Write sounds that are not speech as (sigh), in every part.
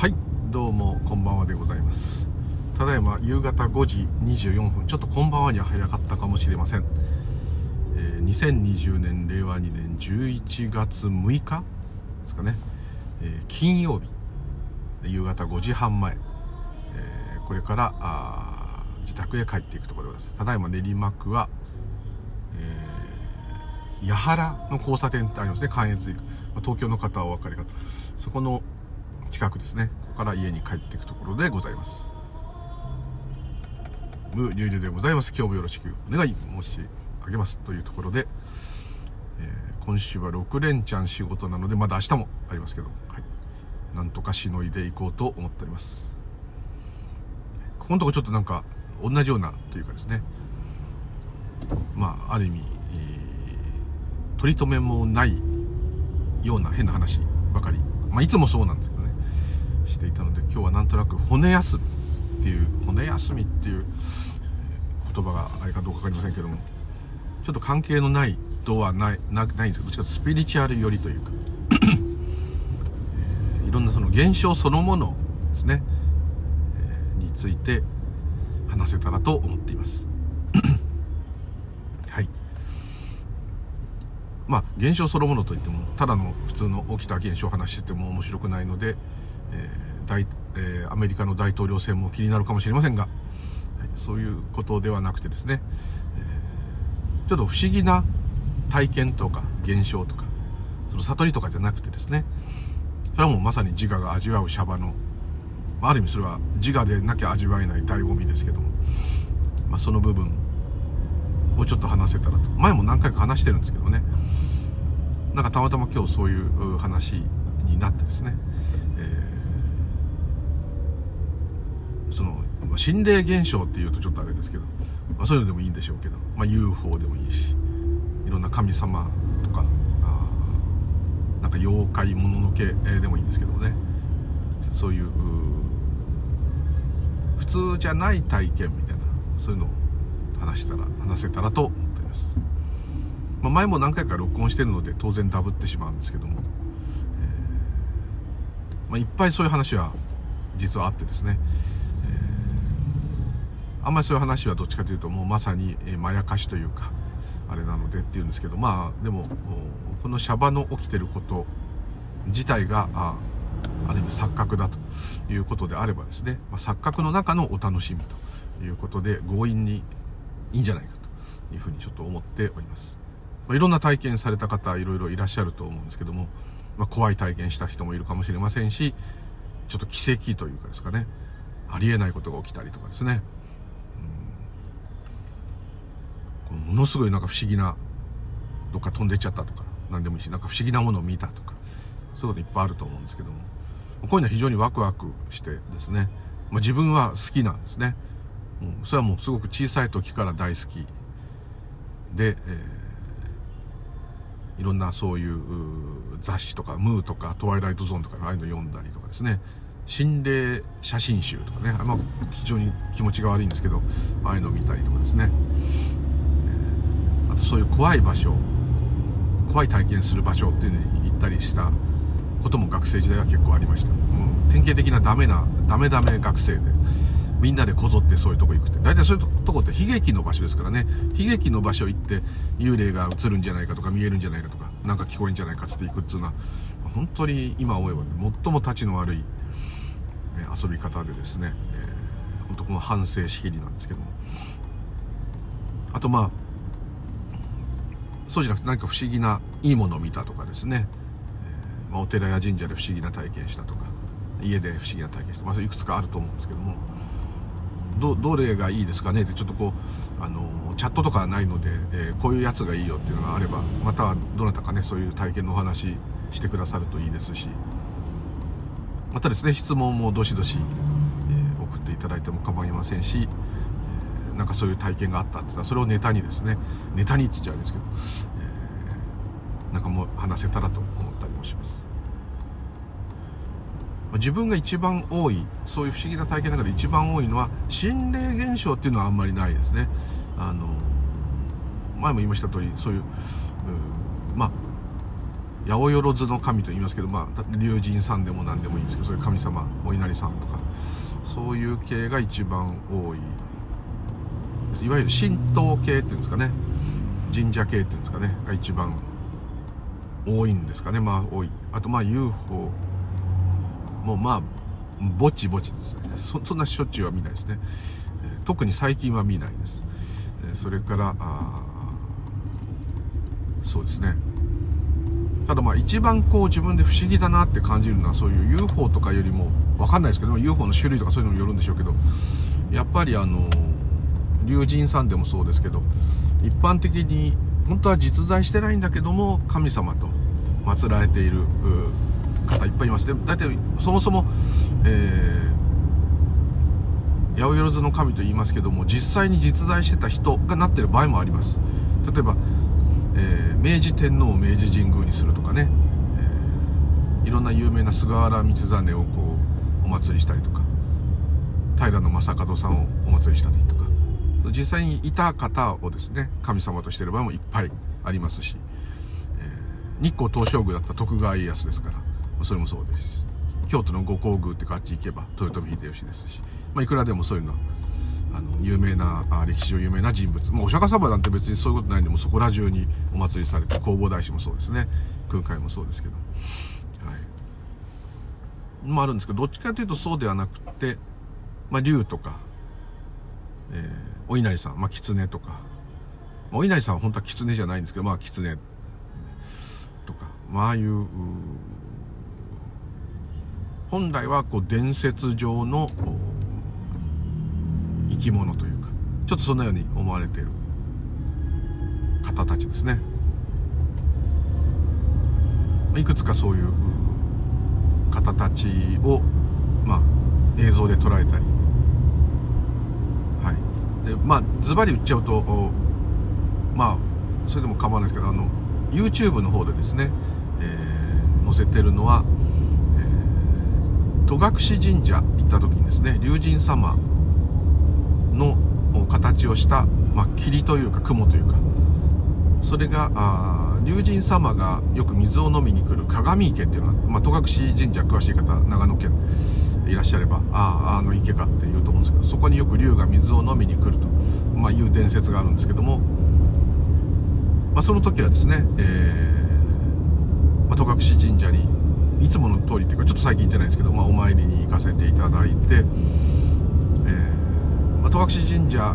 はいどうもこんばんはでございます。ただいま夕方5時24分ちょっとこんばんはには早かったかもしれません、えー、2020年令和2年11月6日ですかね、えー、金曜日夕方5時半前、えー、これからあ自宅へ帰っていくところです。ただいま練馬区は、えー、八原の交差点ってありますね。関越東京の方はお分かりかと。そこの近くですね。から家に帰っていくところでございます。無入流でございます。今日もよろしくお願い申し上げますというところで、えー、今週は6連チャン仕事なのでまだ明日もありますけど、はい、なんとかしのいでいこうと思っております。ここのとこちょっとなんか同じようなというかですね。まあある意味、えー、取り留めもないような変な話ばかり。まあいつもそうなんですけど。していたので今日はなんとなく骨休みっていう骨休みっていう言葉があれかどうか分かりませんけどもちょっと関係のないとはないなないんですけどどっちかスピリチュアル寄りというかえー、いろんなその現象そのものですね、えー、について話せたらと思っています。(coughs) はい。まあ現象そのものといってもただの普通の起きた現象を話してても面白くないのでえー大えー、アメリカの大統領選も気になるかもしれませんが、はい、そういうことではなくてですね、えー、ちょっと不思議な体験とか現象とかその悟りとかじゃなくてですねそれはもうまさに自我が味わうシャバの、あ、ある意味それは自我でなきゃ味わえない醍醐味ですけども、まあ、その部分をちょっと話せたらと。前も何回か話してるんですけどね。なんかたまたま今日そういう話になってですね、えーその、心霊現象っていうとちょっとあれですけど、まあ、そういうのでもいいんでしょうけど、まあ、UFO でもいいしいろんな神様とかあなんか妖怪もののけでもいいんですけどもね。そういう普通じゃない体験みたいなそういうのを話したら話せたらと思っています、まあ、前も何回か録音してるので当然ダブってしまうんですけども、えーまあ、いっぱいそういう話は実はあってですね。あんまりそういう話はどっちかというともうまさに、まやかしというかあれなのでっていうんですけどまあでもこのシャバの起きてること自体があある意味錯覚だということであればですね、ま、錯覚の中のお楽しみということで強引にいいんじゃないかというふうにちょっと思っております、ま、いろんな体験された方いろいろいらっしゃると思うんですけども、ま、怖い体験した人もいるかもしれませんしちょっと奇跡というかですかねありえないことが起きたりとかですね。ものすごいなんか不思議などっか飛んでっちゃったとか何でもいいしなんか不思議なものを見たとかそういうこといっぱいあると思うんですけどもこういうのは非常にワクワクしてですね、まあ、自分は好きなんですね、うん、それはもうすごく小さい時から大好きで、えー、いろんなそういう雑誌とか「ムー」とか「トワイライトゾーン」とかああいうの読んだりとかですね。心霊写真集とかねまあ非常に気持ちが悪いんですけどああいうのを見たりとかですね。とそういう怖い場所怖い体験する場所っていうのに行ったりしたことも学生時代は結構ありました、うん、典型的なダメなダメダメ学生でみんなでこぞってそういうとこ行くって。大体そういうとこって悲劇の場所ですからね。悲劇の場所行って幽霊が映るんじゃないかとか見えるんじゃないかとか何か聞こえんじゃないかっつって行くっていうのは本当に今思えば、ね、最もたちの悪い遊び方でですね、えー、本当この反省しきりなんですけども。あとまあそうじゃなくて何か不思議ないいものを見たとかですね、えー、まあ、お寺や神社で不思議な体験したとか家で不思議な体験した、まあ、いくつかあると思うんですけども。どどれがいいですかね？ってちょっとこうあのチャットとかないので、えー、こういうやつがいいよっていうのがあればまたどなたかねそういう体験のお話してくださるといいですし。またですね質問もどしどし、えー、送っていただいても構いませんしなんかそういう体験があったって言ったらそれをネタにですねネタにって言っちゃうんですけど、えー、なんかもう話せたらと思ったりもします。自分が一番多いそういう不思議な体験の中で一番多いのは心霊現象っていうのはあんまりないですねあの前も言いました通りそういうまあ八百万の神と言いますけど、まあ、龍神さんでも何でもいいんですけどそういう神様お稲荷さんとかそういう系が一番多いいわゆる神道系っていうんですかね。神社系っていうんですかね。が一番多いんですかね。まあ多い。あとまあ UFO もまあぼちぼちですね。そそんなしょっちゅうは見ないですね、え、特に最近は見ないです、え、それからあそうですね。ただまあ一番こう自分で不思議だなって感じるのはそういう UFO とかよりも分かんないですけど UFO の種類とかそういうのもよるんでしょうけどやっぱりあの龍神さんでもそうですけど一般的に本当は実在してないんだけども神様と祀られている方いっぱいいますで大体そもそも、えー、八百万の神と言いますけども実際に実在してた人がなってる場合もあります。例えば、えー、明治天皇を明治神宮にするとかね、えー、いろんな有名な菅原道真をこうお祭りしたりとか平将門さんをお祭りしたりとか。実際にいた方をですね神様としてる場合もいっぱいありますし、えー、日光東照宮だった徳川家康ですからそれもそうです。京都の五香宮ってかあっち行けば豊臣秀吉ですし、まあ、いくらでもそういうのはあの有名なあ歴史上有名な人物、まあ、お釈迦様なんて別にそういうことないんでもそこら中にお祭りされて弘法大師もそうですね。空海もそうですけど。はい。もあるんですけどどっちかというとそうではなくてまあ竜とか、えー、お稲荷さんまあ狐とか。お稲荷さんは本当は狐じゃないんですけどまあ狐。とかまあああいう本来はこう伝説上の生き物というかちょっとそんなように思われている方たちですね。いくつかそういう方たちをまあ映像で捉えたりでまあズバリ言っちゃうとまあそれでも構わないですけどあの YouTube の方でですね、えー、載せてるのは戸隠神社行った時にですね龍神様の形をした、まあ、霧というか雲というかそれがあ龍神様がよく水を飲みに来る鏡池っていうのは、まあ、戸隠神社詳しい方長野県いらっしゃればあああの池かって言うと思うんですけどそこによく龍が水を飲みに来ると、まあ、いう伝説があるんですけども、まあ、その時はですね、えーまあ、戸隠神社にいつもの通りっていうかちょっと最近行ってないですけど、まあ、お参りに行かせていただいて、えーまあ、戸隠神社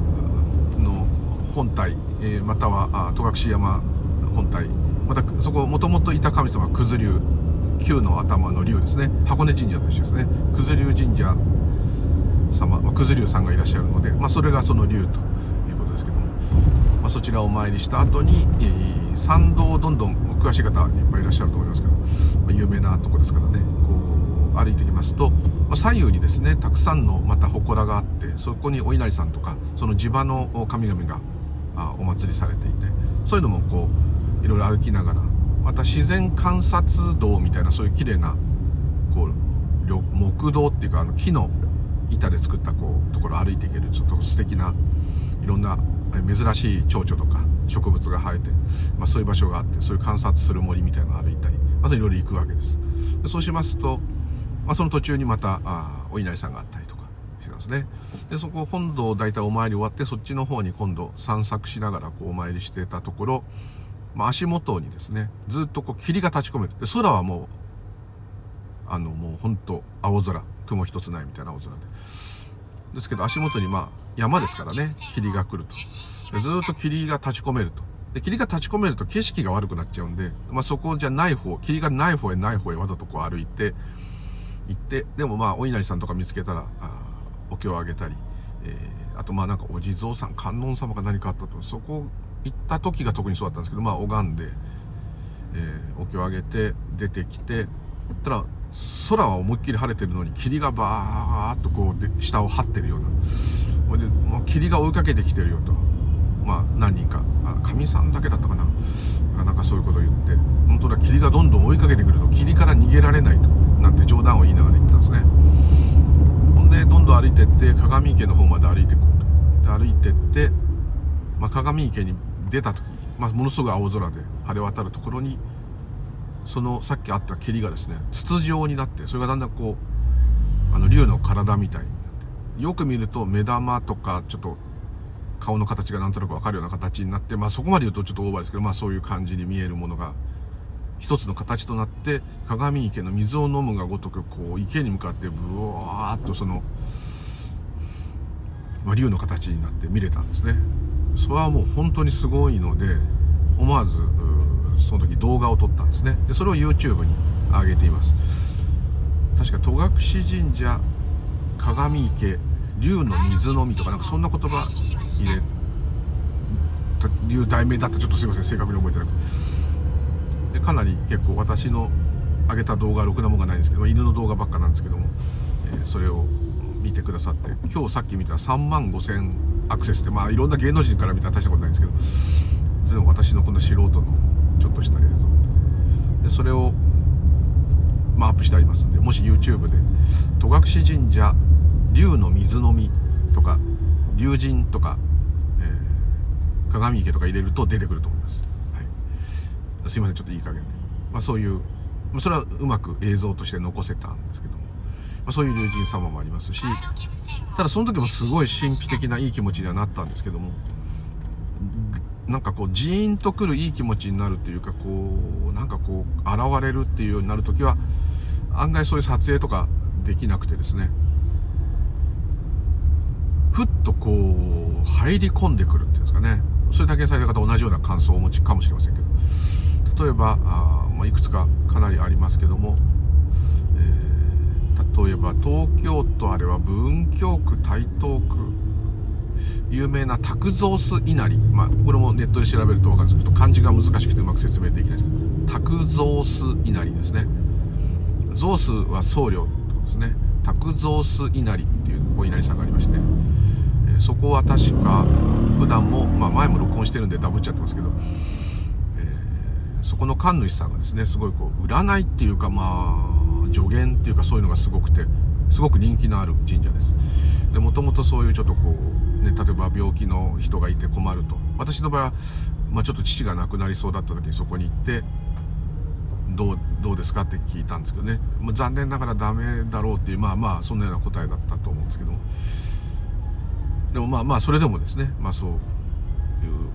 の本体、えー、または戸隠山本体またそこもともといた神様九頭竜九の頭の竜ですね。箱根神社と一緒ですね。九頭竜神社様、九頭竜さんがいらっしゃるので、まあ、それがその竜ということですけども、まあ、そちらをお参りした後に、えー、参道をどんどん詳しい方いっぱいいらっしゃると思いますけどまあ、有名なとこですからねこう歩いてきますと、まあ、左右にですねたくさんのまた祠があってそこにお稲荷さんとかその地場の神々があお祭りされていてそういうのもこういろいろ歩きながらまた自然観察道みたいなそういう綺麗なこう木道っていうかあの木の板で作ったこうところ歩いていけるちょっと素敵ないろんな珍しい蝶々とか植物が生えて、まあ、そういう場所があってそういう観察する森みたいなのを歩いたりまたいろいろ行くわけです。でそうしますと、まあ、その途中にまたあお稲荷さんがあったりとかしてますね。でそこ本堂大体お参り終わってそっちの方に今度散策しながらこうお参りしてたところ、まあ、足元にですねずっとこう霧が立ち込めるで空はもうあのもう本当青空雲一つないみたいな青空で。ですけど足元にまあ山ですからね霧が来ると。でずっと霧が立ち込めると。で霧が立ち込めると景色が悪くなっちゃうんで、まあ、そこじゃない方霧がない方へない方へわざとこう歩いて行ってでもまあお稲荷さんとか見つけたらあお経をあげたり、えー、あとまあなんかお地蔵さん観音様が何かあったとそこ行った時が特にそうだったんですけどまあ拝んで、えー、お経をあげて出てきてたら空は思いっきり晴れてるのに霧がバーッとこうで下を張ってるような。で、まあ、霧が追いかけてきてるよと。まあ何人か。かみさんだけだったかな。なんかそういうことを言って。本当だ霧がどんどん追いかけてくると霧から逃げられないと。なんて冗談を言いながら言ったんですね。ほんでどんどん歩いてって鏡池の方まで歩いていこうと。で歩いてって、まあ、鏡池に出た時、まあ、ものすごい青空で晴れ渡るところにそのさっきあった霧がですね筒状になってそれがだんだんこうあの竜の体みたいになってよく見ると目玉とかちょっと顔の形がなんとなく分かるような形になってまあそこまで言うとちょっとオーバーですけどまあそういう感じに見えるものが一つの形となって鏡池の水を飲むがごとくこう池に向かってブワーッとその、まあ、竜の形になって見れたんですね。それはもう本当にすごいので思わずその時動画を撮ったんですね。でそれを YouTube に上げています。確か戸隠神社鏡池竜の水飲みとかなんかそんな言葉入れ竜題名だった。ちょっとすいません正確に覚えてなくて。でかなり結構私の上げた動画ろくなもんがないんですけど犬の動画ばっかなんですけども、えー、それを見てくださって今日さっき見たら3万5000アクセスってまあいろんな芸能人から見たら大したことないんですけどでも私のこの素人のちょっとした映像。でそれを、まあ、アップしてありますんでもし YouTube で戸隠神社竜の水飲みとか竜神とか、えー、鏡池とか入れると出てくると思います、はい、すいませんちょっといい加減で、まあ、そういうそれはうまく映像として残せたんですけども、まあ、そういう竜神様もありますしただその時もすごい神秘的ないい気持ちにはなったんですけどもなんかこうジーンとくるいい気持ちになるっていうかこうなんかこう現れるっていうようになる時は案外そういう撮影とかできなくてですね。ふっとこう入り込んでくるっていうんですかね。それだけされた方同じような感想をお持ちかもしれませんけど。例えばあ、まあ、いくつかかなりありますけども、えー、例えば東京都あれは文京区台東区。有名な卓造巣稲荷、まあ、これもネットで調べると分かるんですけど漢字が難しくてうまく説明できないですけど。卓造巣稲荷ですね。造巣は僧侶ってことですね。卓造巣稲荷っていうお稲荷さんがありまして、え、そこは確か普段も、まあ、前も録音してるんでダブっちゃってますけど、えー、そこの神主さんがですねすごいこう占いっていうかまあ助言っていうかそういうのがすごくてすごく人気のある神社です。でもともとそういうちょっとこう、ね、例えば病気の人がいて困ると。私の場合は、まあ、ちょっと父が亡くなりそうだった時にそこに行ってどうどうですかって聞いたんですけどね、まあ、残念ながらダメだろうっていうまあまあそんなような答えだったと思うんですけども。でもまあまあそれでもですねまあそういう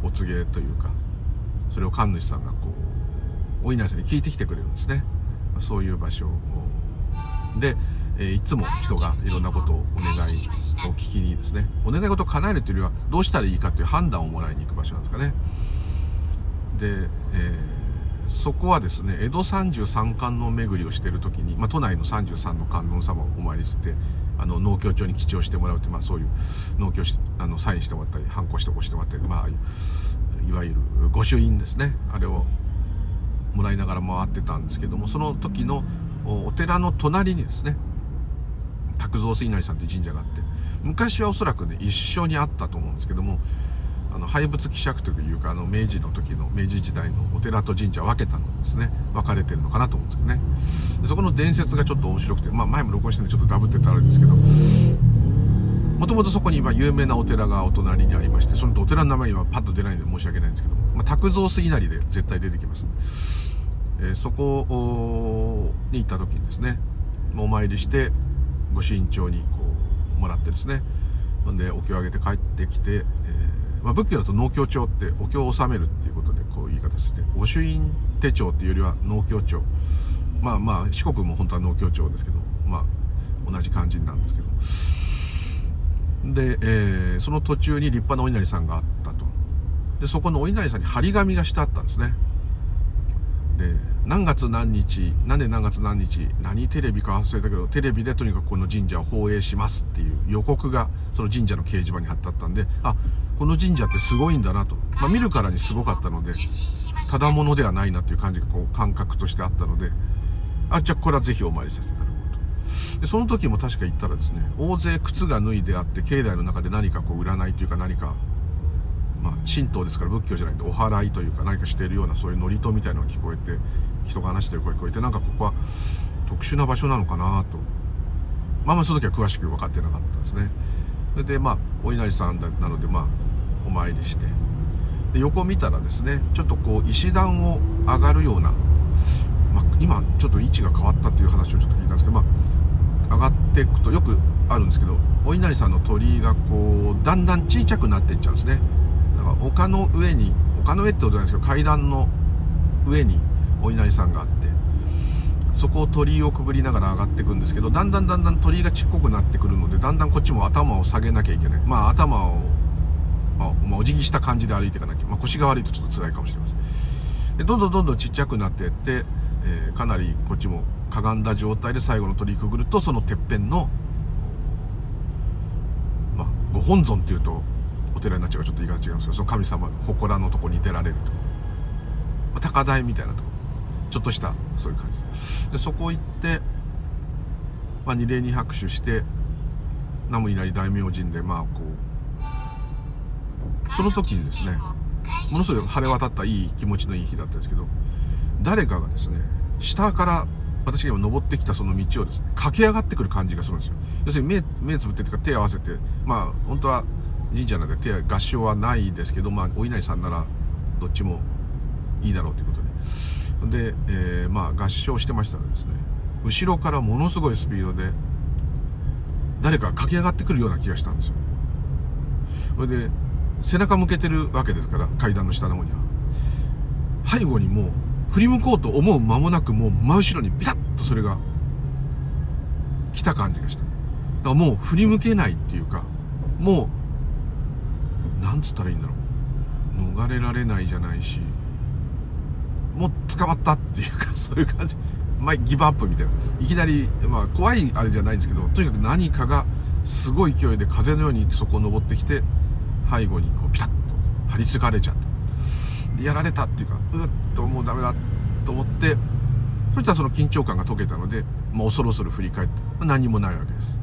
お告げというかそれを神主さんがこうお稲荷さんに聞いてきてくれるんですね。そういう場所でえいつも人がいろんなことをお願いを聞きにですね。お願い事を叶えるというよりはどうしたらいいかという判断をもらいに行く場所なんですかね。で、えー、そこはですね江戸33観音巡りをしている時に、まあ、都内の33の観音様をお参りしてあの農協長に記帳してもらうって、まあ、そういう農協あのサインしてもらったりハンコして押してもらったり、まあ、いわゆる御朱印ですね。あれをもらいながら回ってたんですけどもその時のお寺の隣にですね卓造水稲荷さんって神社があって昔はおそらくね一緒にあったと思うんですけどもあの廃仏希釈というかあの明治の時の明治時代のお寺と神社分けたのですね分かれてるのかなと思うんですけどね。そこの伝説がちょっと面白くてまあ前も録音してるんでちょっとダブってたらあれですけどもともとそこに今有名なお寺がお隣にありましてそのお寺の名前今パッと出ないんで申し訳ないんですけど、まあ、卓造水稲荷で絶対出てきます、え、そこに行った時にですねお参りしてご慎重にこうもらってですねほんでお経をあげて帰ってきて、えー、まあ、仏教だと農協帳ってお経を納めるっていうことでこう言い方して御朱印手帳っていうよりは農協帳まあまあ四国も本当は農協帳ですけどまあ同じ感じなんですけど。で、えー、その途中に立派なお稲荷さんがあったと。でそこのお稲荷さんに張り紙がしてあったんですね。で何月何日何年何月何日何テレビか忘れたけどテレビでとにかくこの神社を放映しますっていう予告がその神社の掲示板に貼ってあったんであこの神社ってすごいんだなと、まあ、見るからにすごかったのでただものではないなっていう感じがこう感覚としてあったのであじゃあこれはぜひお参りさせていただこうと。でその時も確か行ったらですね大勢靴が脱いであって境内の中で何かこう占いというか何かまあ、神道ですから仏教じゃないんでお祓いというか何かしているようなそういう祝詞みたいなのが聞こえて人が話してる声聞こえてなんかここは特殊な場所なのかなと。まあまあその時は詳しく分かってなかったですね。それでまあお稲荷さんなのでまあお参りして。で横見たらですねちょっとこう石段を上がるようなまあ、今ちょっと位置が変わったっていう話をちょっと聞いたんですけど、まあ、上がっていくとよくあるんですけどお稲荷さんの鳥居がこうだんだん小さくなっていっちゃうんですね。だから丘の上に丘の上ってことなんですけど階段の上にお稲荷さんがあってそこを鳥居をくぐりながら上がっていくんですけどだんだんだんだん鳥居がちっこくなってくるのでだんだんこっちも頭を下げなきゃいけない。まあ頭を、まあ、まあ、お辞儀した感じで歩いていかなきゃ、まあ、腰が悪いとちょっと辛いかもしれません。でどんどんどんどんちっちゃくなっていって、えー、かなりこっちもかがんだ状態で最後の鳥居くぐるとそのてっぺんの、まあ、ご本尊っていうとお寺になっちゃうかちょっと言い方違うんですけどその神様の祠のとこに出られると、まあ、高台みたいなとこ。ちょっとしたそういう感じ。でそこ行って、まあ、二礼に拍手して南無稲荷大明神でまあこうその時にですねものすごい晴れ渡ったいい気持ちのいい日だったんですけど誰かがですね下から私が今登ってきたその道をですね駆け上がってくる感じがするんですよ。要するに目目つぶってとか手合わせてまあ本当は神社なんで手合唱はないですけどまあお稲荷さんならどっちもいいだろうということで。で、えー、まあ合唱してましたらですね後ろからものすごいスピードで誰かが駆け上がってくるような気がしたんですよ。それで背中向けてるわけですから階段の下の方には。背後にもう振り向こうと思う間もなくもう真後ろにビタッとそれが来た感じがした。だからもう振り向けないっていうかもうなんつったらいいんだろう。逃れられないじゃないしもう捕まったっていうか (laughs) そういう感じ。まあギブアップみたいな。いきなりまあ怖いあれじゃないんですけどとにかく何かがすごい勢いで風のようにそこを登ってきて背後にこうピタッと張り付かれちゃった。やられたっていうかうっともうダメだと思ってそしたらその緊張感が解けたので、まあ、恐る恐る振り返って何もないわけです。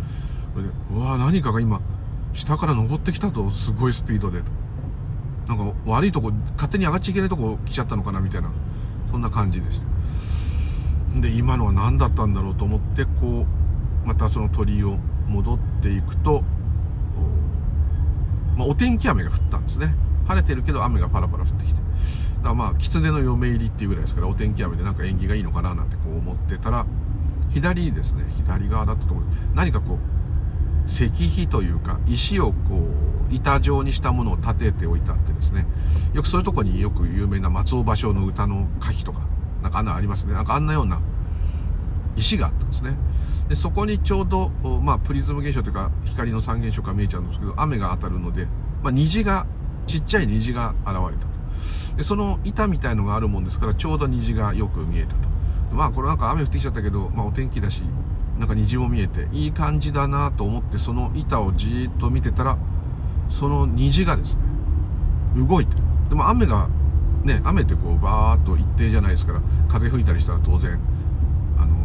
でうわ何かが今下から登ってきたとすごいスピードでなんか悪いとこ勝手に上がっちゃいけないとこ来ちゃったのかなみたいなそんな感じでした。で今のは何だったんだろうと思ってこうまたその鳥居を戻っていくとまあ、お天気雨が降ったんですね。晴れてるけど雨がパラパラ降ってきて。だからまあ狐の嫁入りっていうぐらいですからお天気雨でなんか縁起がいいのかななんてこう思ってたら左にですね。左側だったと思う。何かこう石碑というか石をこう板状にしたものを立てておいてあってですね。よくそういうとこによく有名な松尾芭蕉の歌の歌碑とかなんかあんなありますね。なんかあんなような石があったんですね。でそこにちょうど、まあ、プリズム現象というか光の三現象が見えちゃうんですけど雨が当たるので、まあ、虹がちっちゃい虹が現れたと。でその板みたいのがあるもんですからちょうど虹がよく見えたと。まあこれなんか雨降ってきちゃったけど、まあ、お天気だしなんか虹も見えていい感じだなと思ってその板をじーっと見てたらその虹がですね動いてる。でも雨がね雨ってこうバーっと一定じゃないですから風吹いたりしたら当然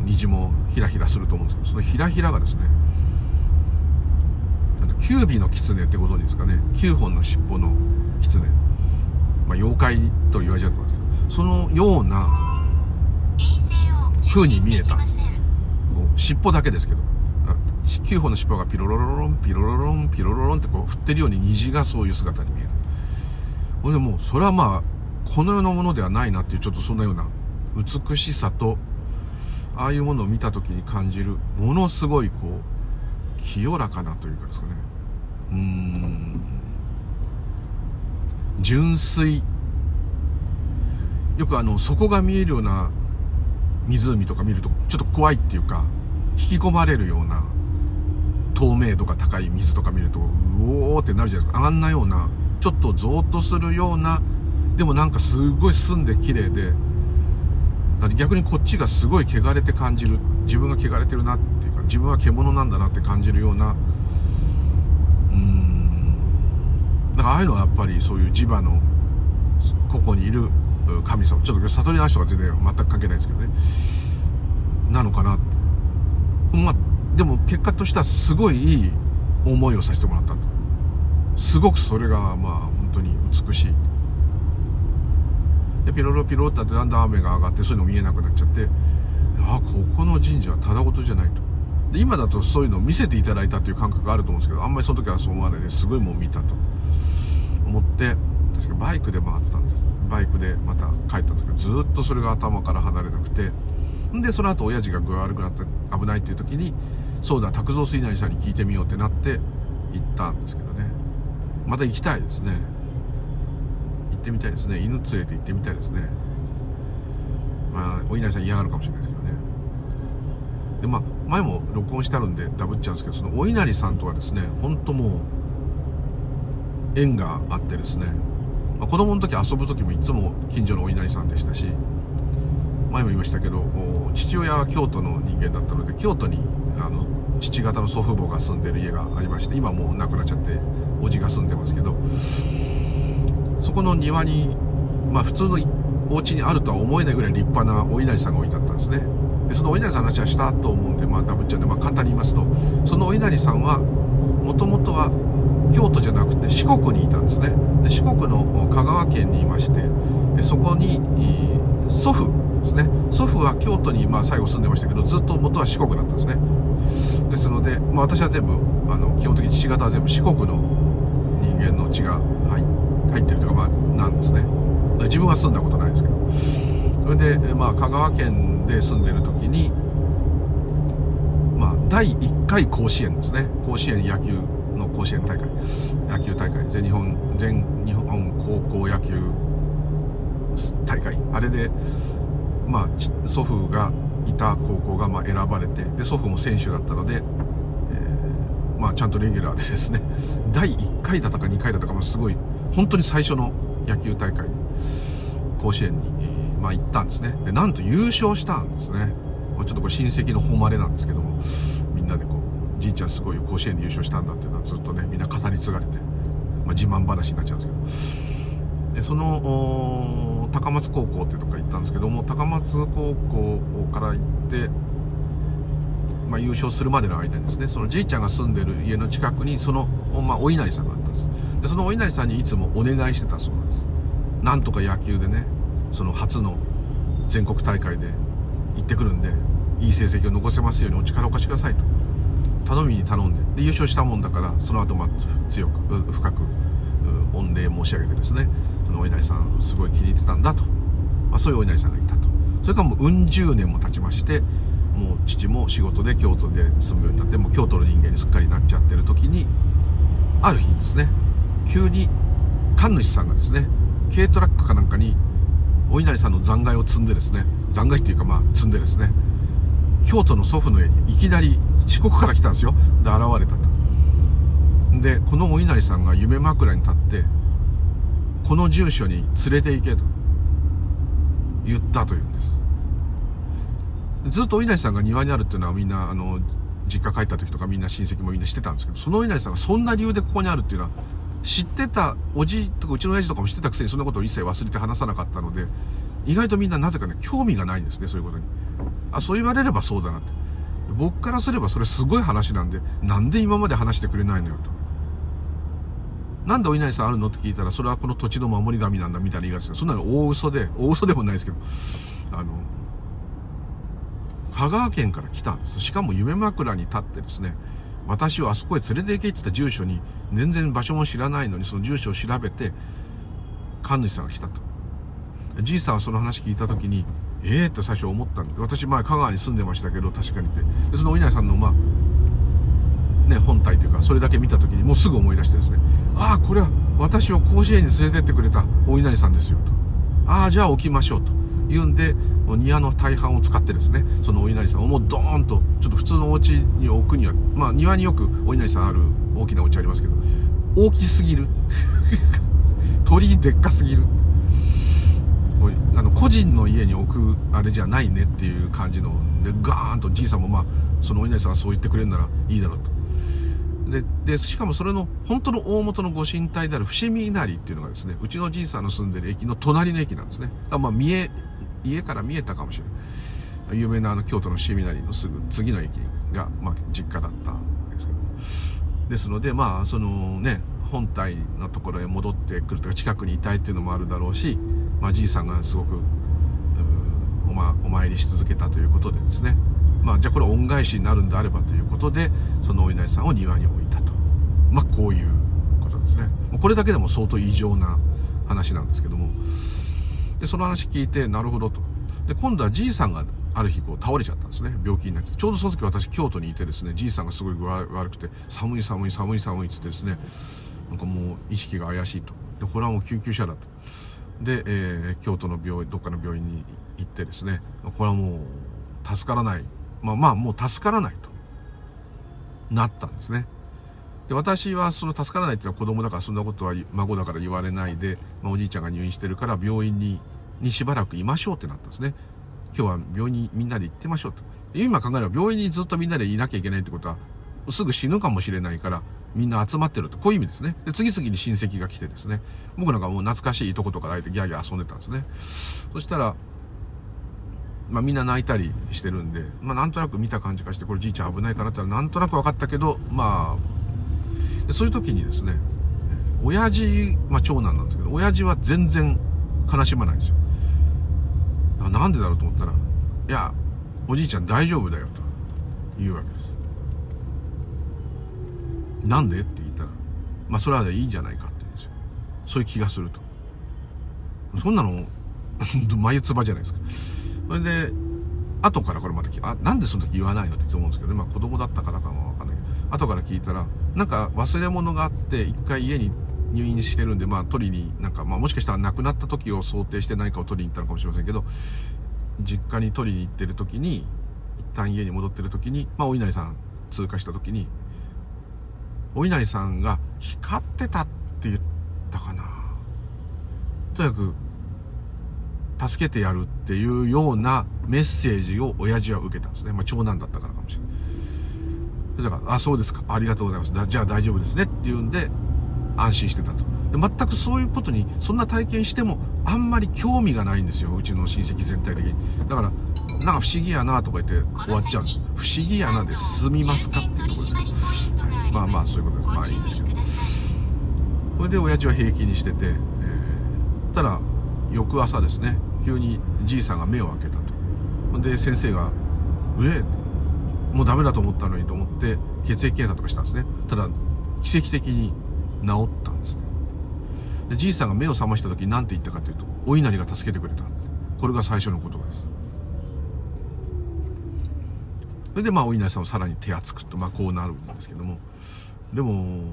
虹もひらひらすると思うんですけどそのひらひらがですねキュービの狐ってご存知ですかね？9本の尻尾の狐、まあ、妖怪と言われちゃってますけどそのような風に見えた尻尾だけですけど。9本の尻尾がピロロロロンピロロロンピロロロンってこう振ってるように虹がそういう姿に見えたほんでもうそれはまあこの世のものではないなっていうちょっとそんなような美しさとああいうものを見た時に感じるものすごいこう清らかなというかですかね。うーん。純粋。よくあの底が見えるような湖とか見るとちょっと怖いっていうか引き込まれるような透明度が高い水とか見るとうおーってなるじゃないですか。あんなようなちょっとゾーッとするようなでもなんかすごい澄んで綺麗で逆にこっちがすごい汚れて感じる自分が汚れてるなっていうか自分は獣なんだなって感じるようなうんだかああいうのはやっぱりそういう磁場のここにいる神様。ちょっと悟りの話とか全然全く関係ないですけどね。なのかなって。まあでも結果としてはすごいいい思いをさせてもらったと。すごくそれがまあ本当に美しい。でピロロピロってだんだん雨が上がってそういうの見えなくなっちゃってあここの神社はただごとじゃないと。で今だとそういうのを見せていただいたっていう感覚があると思うんですけどあんまりその時はそう思わないですごいもう見たと。思って確かバイクで回ってたんです。バイクでまた帰ったんですけどずっとそれが頭から離れなくてでその後親父が具合悪くなって危ないっていう時にそうだ拓蔵水内さんに聞いてみようってなって行ったんですけどね。また行きたいですね。行ってみたいですね。犬連れて行ってみたいですね。まあお稲荷さん嫌がるかもしれないですけどね。でまあ前も録音してあるんでダブっちゃうんですけどそのお稲荷さんとはですね本当もう縁があってですね、まあ、子供の時遊ぶ時もいつも近所のお稲荷さんでしたし前も言いましたけど父親は京都の人間だったので京都にあの父方の祖父母が住んでる家がありまして今もう亡くなっちゃっておじが住んでますけどそこの庭にまあ普通のお家にあるとは思えないぐらい立派なお稲荷さんが置いてあったんですね。でそのお稲荷さんの話はしたと思うんでまあダブっちゃんで、まあ、簡単に言いますとそのお稲荷さんはもともとは京都じゃなくて四国にいたんですね。で四国の香川県にいましてそこに祖父ですね。祖父は京都にまあ最後住んでましたけどずっと元は四国だったんですね。ですので、まあ、私は全部あの基本的に父方は全部四国の人間の血が入ってるというかまあなんですね。自分は住んだことないですけど。それで、まあ、香川県で住んでる時にまあ第1回甲子園ですね。甲子園野球の甲子園大会。野球大会。全日本全日本高校野球大会。あれでまあ祖父がいた高校がまあ選ばれてで祖父も選手だったので、えー、まあ、ちゃんとレギュラーでですね (laughs) 第1回だったか2回だったか、まあ、すごい本当に最初の野球大会甲子園に、えー、まあ、行ったんですね。でなんと優勝したんですね、まあ、ちょっとこれ親戚の誉れなんですけどもみんなでこうじいちゃんすごい甲子園で優勝したんだっていうのはずっとねみんな語り継がれて、まあ、自慢話になっちゃうんですけど。でその高松高校っていうとこから行ったんですけども高松高校から行って、まあ、優勝するまでの間にですねそのじいちゃんが住んでる家の近くにその、まあ、お稲荷さんがあったんです。でそのお稲荷さんにいつもお願いしてたそうなんです。なんとか野球でねその初の全国大会で行ってくるんでいい成績を残せますようにお力を貸しくださいと頼みに頼んでで優勝したもんだからその後まあ強く深く御礼申し上げてですねのお稲荷さんすごい気に入ってたんだと、まあ、そういうお稲荷さんがいたと。それからもううん十年も経ちましてもう父も仕事で京都で住むようになってもう京都の人間にすっかりなっちゃってる時にある日ですね急に神主さんがですね軽トラックかなんかにお稲荷さんの残骸を積んでですね残骸っていうかまあ積んでですね京都の祖父の家にいきなり四国から来たんですよ。で現れたと。でこのお稲荷さんが夢枕に立ってこの住所に連れて行けと言ったというんです。ずっとお稲荷さんが庭にあるっていうのはみんなあの実家帰った時とかみんな親戚もみんな知ってたんですけどそのお稲荷さんがそんな理由でここにあるっていうのは知ってたおじとかうちの親父とかも知ってたくせにそんなことを一切忘れて話さなかったので意外とみんななぜかね興味がないんですねそういうことに。あそう言われればそうだなって。僕からすればそれすごい話なんでなんで今まで話してくれないのよと。なんでお稲荷さんあるのって聞いたらそれはこの土地の守り神なんだみたいな言い方ですそんなの大嘘で大嘘でもないですけど。あの香川県から来た。んですしかも夢枕に立ってですね。私をあそこへ連れて行けって言った住所に全然場所も知らないのにその住所を調べて神主さんが来たと。じいさんはその話聞いた時にええー、って最初思ったんで私前香川に住んでましたけど確かにって。でそのお稲荷さんのまあね本体というかそれだけ見た時にもうすぐ思い出してですね。これは私を甲子園に連れてってくれたお稲荷さんですよと。ああじゃあ置きましょうと。言うんでもう庭の大半を使ってですねそのお稲荷さんをもうドーンとちょっと普通のお家に置くにはまあ庭によくお稲荷さんある大きなお家ありますけど大きすぎる。(laughs) 鳥でっかすぎる。あの個人の家に置くあれじゃないねっていう感じのでガーンとじいさんもまあそのお稲荷さんがそう言ってくれるならいいだろうと。ででしかもそれの本当の大元のご神体である伏見稲荷っていうのがですねうちのじいさんの住んでる駅の隣の駅なんですね。だまあ見え家から見えたかもしれない。有名なあの京都の伏見稲荷のすぐ次の駅が、まあ、実家だったわけですけど。ですのでまあそのね本体のところへ戻ってくるとか近くにいたいっていうのもあるだろうし、まあ、じいさんがすごくお,、ま、お参りし続けたということでですね。まあじゃあこれ恩返しになるんであればということでそのお稲荷さんを庭に置いたと。まあこういうことですね。これだけでも相当異常な話なんですけども。でその話聞いてなるほどと。で今度はじいさんがある日こう倒れちゃったんですね。病気になって。ちょうどその時私京都にいてですねじいさんがすごい具合悪くて寒い寒い寒い寒いっつってですね。なんかもう意識が怪しいと。でこれはもう救急車だと。で、えー、京都の病院どっかの病院に行ってですね。これはもう助からない。まあまあもう助からないと。なったんですね。で私はその助からないっていうのは子供だからそんなことは孫だから言われないで、まあ、おじいちゃんが入院してるから病院ににしばらくいましょうってなったんですね。今日は病院にみんなで行ってましょうと。今考えれば病院にずっとみんなでいなきゃいけないってことはすぐ死ぬかもしれないからみんな集まってると。こういう意味ですね。で次々に親戚が来てですね。僕なんかもう懐かしいとことか抱いてギャーギャー遊んでたんですね。そしたらまあみんな泣いたりしてるんで、まあなんとなく見た感じがして、これじいちゃん危ないかなってなんとなく分かったけど、まあ、そういう時にですね、親父、まあ長男なんですけど、親父は全然悲しまないんですよ。なんでだろうと思ったら、いや、おじいちゃん大丈夫だよと言うわけです。なんでって言ったら、まあそれはいいんじゃないかって言うんですよ。そういう気がすると。そんなの、(laughs) 眉唾じゃないですか。それで、後からこれまたあ、なんでその時言わないのっていつも思うんですけどね、まあ子供だったからかもわかんないけど、後から聞いたら、なんか忘れ物があって、一回家に入院してるんで、まあ取りに、なんか、まあもしかしたら亡くなった時を想定して何かを取りに行ったのかもしれませんけど、実家に取りに行ってる時に、一旦家に戻ってる時に、まあお稲荷さん通過した時に、お稲荷さんが光ってたって言ったかな。とにかく、助けてやるっていうようなメッセージを親父は受けたんですね。まあ、長男だったからかもしれない。だから、あ、そうですか。ありがとうございます。じゃあ大丈夫ですね。っていうんで、安心してたと。で全くそういうことに、そんな体験しても、あんまり興味がないんですよ。うちの親戚全体的に。だから、なんか不思議やなとか言って終わっちゃうんです。不思議やなで済みますかっていうところですね。はい、まあまあ、そういうことです。まあいいんですけど。それで親父は平気にしてて、えー、ただ、翌朝ですね、急にじいさんが目を開けたと。で先生が「えもうダメだと思ったのに」と思って血液検査とかしたんですね。ただ奇跡的に治ったんですね。でじいさんが目を覚ました時何て言ったかというとお稲荷が助けてくれた。これが最初の言葉です。それでまあお稲荷さんをさらに手厚くとまあこうなるんですけども。でも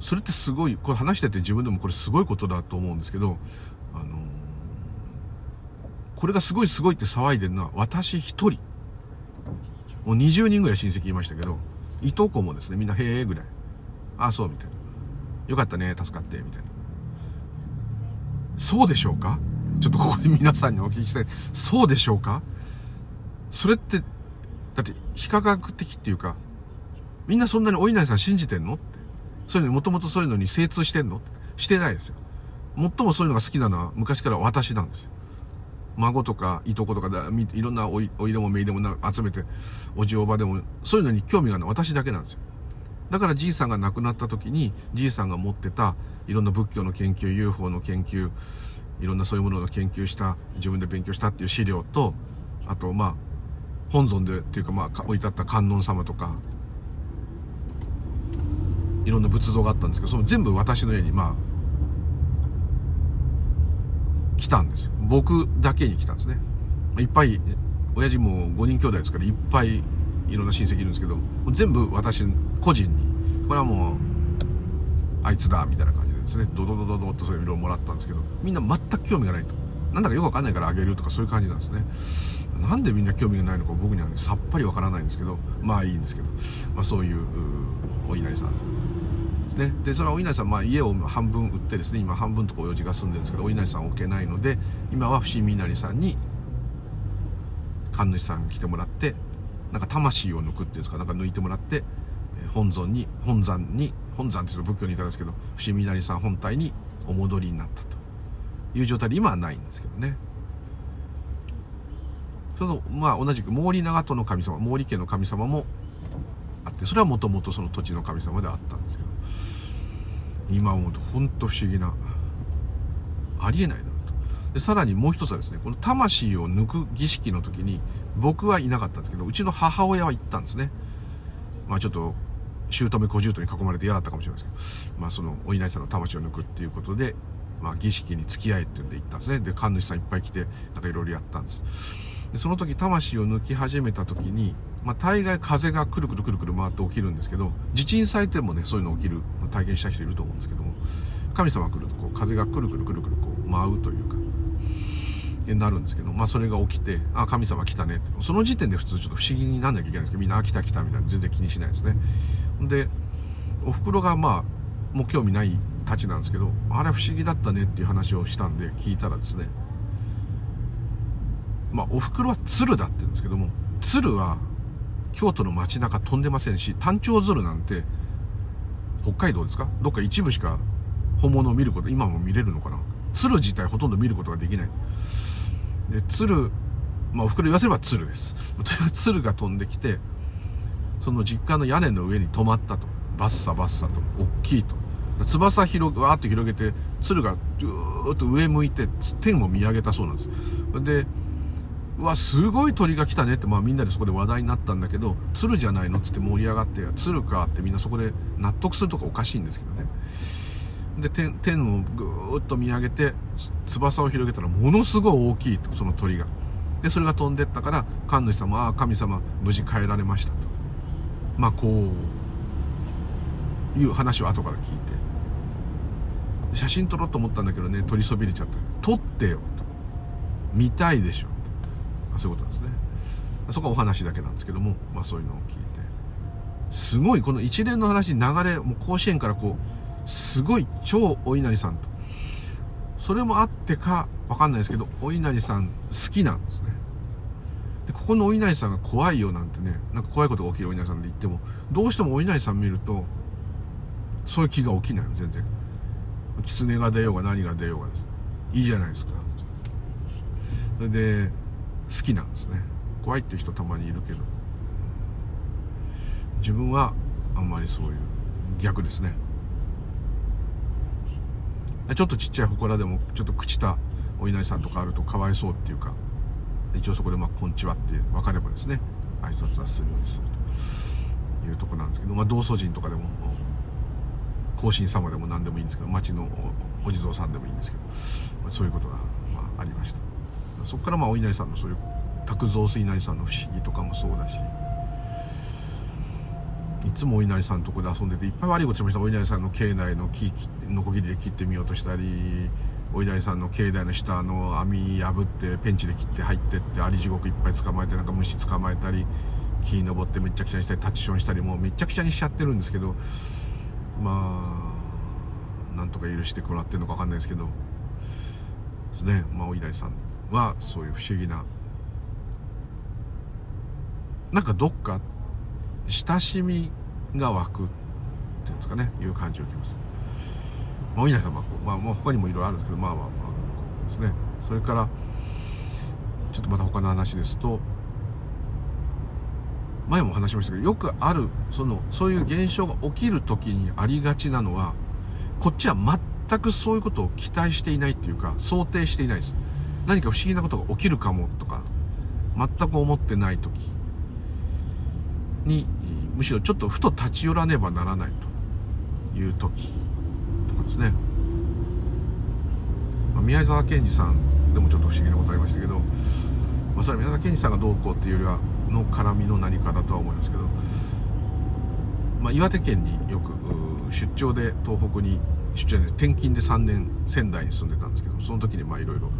それってすごいこれ話してて自分でもこれすごいことだと思うんですけどあのこれがすごいすごいって騒いでるのは私一人。もう20人ぐらい親戚いましたけど、いとこもですね、みんなへえぐらい。ああ、そう、みたいな。よかったね、助かって、みたいな。そうでしょうか？ちょっとここで皆さんにお聞きしたい。そうでしょうか？それって、だって非科学的っていうか、みんなそんなにお稲荷さん信じてんの？って。そういうのにもともとそういうのに精通してんの？してないですよ。最もそういうのが好きなのは昔から私なんですよ。孫とかいとことかいろんなおいおいでもめいでもな集めておじおばでもそういうのに興味がない私だけなんですよ。だからじいさんが亡くなった時にじいさんが持ってたいろんな仏教の研究 UFO の研究いろんなそういうものの研究した自分で勉強したっていう資料とあとまあ本尊でっていうかまあ置いてあった観音様とかいろんな仏像があったんですけどその全部私の家にまあ来たんですよ。僕だけに来たんですね。いっぱい親父も5人兄弟ですからいっぱいいろんな親戚いるんですけど全部私個人に。これはもうあいつだみたいな感じでですね。ドドドドドとそういう色をもらったんですけどみんな全く興味がないと。なんだかよくわかんないからあげるとかそういう感じなんですね。なんでみんな興味がないのか僕には、ね、さっぱりわからないんですけどまあいいんですけど、まあ、そういうお稲荷さん。ね。でそのお稲荷さん、まあ、家を半分売ってですね今半分とか親父が住んでるんですけどお稲荷さん置けないので今は伏見稲荷さんに神主さん来てもらってなんか魂を抜くっていうんですかなんか抜いてもらって本尊に本山に本山っていうと仏教の言い方ですけど伏見稲荷さん本体にお戻りになったと。いう状態で今はないんですけどね。そのまあ同じく毛利長門の神様毛利家の神様もあってそれはもともとその土地の神様であったんです。今思うと本当不思議なありえないなと。でさらにもう一つはですねこの魂を抜く儀式の時に僕はいなかったんですけどうちの母親は行ったんですね。まあちょっと姑小姑に囲まれて嫌だったかもしれませんけどまあそのお稲荷さんの魂を抜くっていうことでまあ儀式に付き合えっていうんで行ったんですね。で神主さんいっぱい来てなんかいろいろやったんです。でその時魂を抜き始めた時に、まあ、大概風がくるくるくるくる回って起きるんですけど地震祭典もねそういうの起きる体験した人いると思うんですけども神様来るとこう風がくるくるくるくるこう舞うというかになるんですけど、まあ、それが起きて「あ神様来たね」って。その時点で普通ちょっと不思議になんなきゃいけないんですけどみんな「来た来た」みたいな全然気にしないですね。でおふくろがまあもう興味ないたちなんですけどあれ不思議だったねっていう話をしたんで聞いたらですねまあおふくろは鶴だって言うんですけども鶴は京都の街中飛んでませんし単調鶴なんて北海道ですか？どっか一部しか本物を見ること今も見れるのかな？鶴自体ほとんど見ることができない。で鶴まあおふくろ言わせれば鶴です。(laughs) 鶴が飛んできてその実家の屋根の上に止まったと。バッサバッサと。大きいと。翼広わーって広げて鶴がずーっと上向いて天を見上げたそうなんです。でうわすごい鳥が来たねって、まあ、みんなでそこで話題になったんだけど鶴じゃないのっつって盛り上がって鶴かってみんなそこで納得するとかおかしいんですけどね。で天天をぐーっと見上げて翼を広げたらものすごい大きいとその鳥が。でそれが飛んでったから神主様は神様無事帰られましたと。まあこういう話を後から聞いて。写真撮ろうと思ったんだけどね撮りそびれちゃった。撮ってよと。見たいでしょ。そういうことなんですね。そこはお話だけなんですけども、まあ、そういうのを聞いて。すごいこの一連の話流れもう甲子園からこうすごい超お稲荷さんと。それもあってかわかんないですけどお稲荷さん好きなんですね。でここのお稲荷さんが怖いよなんてねなんか怖いことが起きるお稲荷さんで言ってもどうしてもお稲荷さん見るとそういう気が起きないの全然。狐が出ようが何が出ようがです。いいじゃないですか。それで好きなんですね。怖いって人たまにいるけど。自分はあんまりそういう逆ですね。ちょっとちっちゃい祠でもちょっと朽ちたお稲荷さんとかあるとかわいそうっていうか。一応そこでまあ「こんちは」って分かればですね。挨拶はするようにするというとこなんですけど、まあ、道祖神とかでも皇神様でも何でもいいんですけど。町のお地蔵さんでもいいんですけど、そういうことが、まあ、ありました。そこからまあお稲荷さんのそういう卓造水稲荷さんの不思議とかもそうだしいつもお稲荷さんのとこで遊んでていっぱい悪いことしましたお稲荷さんの境内の木のこぎりで切ってみようとしたりお稲荷さんの境内の下の網破ってペンチで切って入ってってアリ地獄いっぱい捕まえてなんか虫捕まえたり木登ってめちゃくちゃにしたりタッチションしたりもうめちゃくちゃにしちゃってるんですけどまあなんとか許してもらってるのか分かんないですけどですね。まあお稲荷さんはそういう不思議ななんかどっか親しみが湧くっていうんですかねいう感じを受けます。まあ、お稲さんはまあ、まあ、他にもいろいろあるんですけどまあまあまあですねそれからちょっとまた他の話ですと前も話しましたけどよくあるそのそういう現象が起きる時にありがちなのはこっちは全くそういうことを期待していないっていうか想定していないです何か不思議なことが起きるかもとか全く思ってない時にむしろちょっとふと立ち寄らねばならないという時とかですね、まあ、宮沢賢治さんでもちょっと不思議なことありましたけど、まあ、それは宮沢賢治さんがどうこうっていうよりはの絡みの何かだとは思いますけど、まあ、岩手県によく出張で東北に出張で転勤で3年仙台に住んでたんですけどその時にまあいろいろ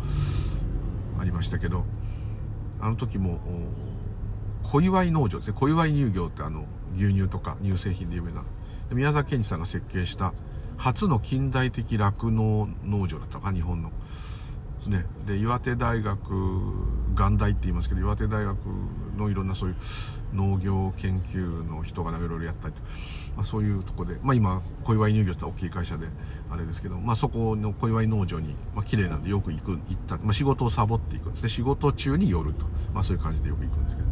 ありましたけどあの時も小祝農場ですね。小祝乳業ってあの牛乳とか乳製品で有名な。宮沢賢治さんが設計した初の近代的酪農農場だったか日本の。ですね。で岩手大学元大って言いますけど岩手大学のいろんなそういう農業研究の人がいろいろやったりと、まあ、そういうとこで、まあ、今小祝乳業って大きい会社であれですけど、まあ、そこの小祝農場に、まあ綺麗なんでよく行く行った、まあ、仕事をサボっていくんです。ね仕事中に寄ると、まあ、そういう感じでよく行くんですけど。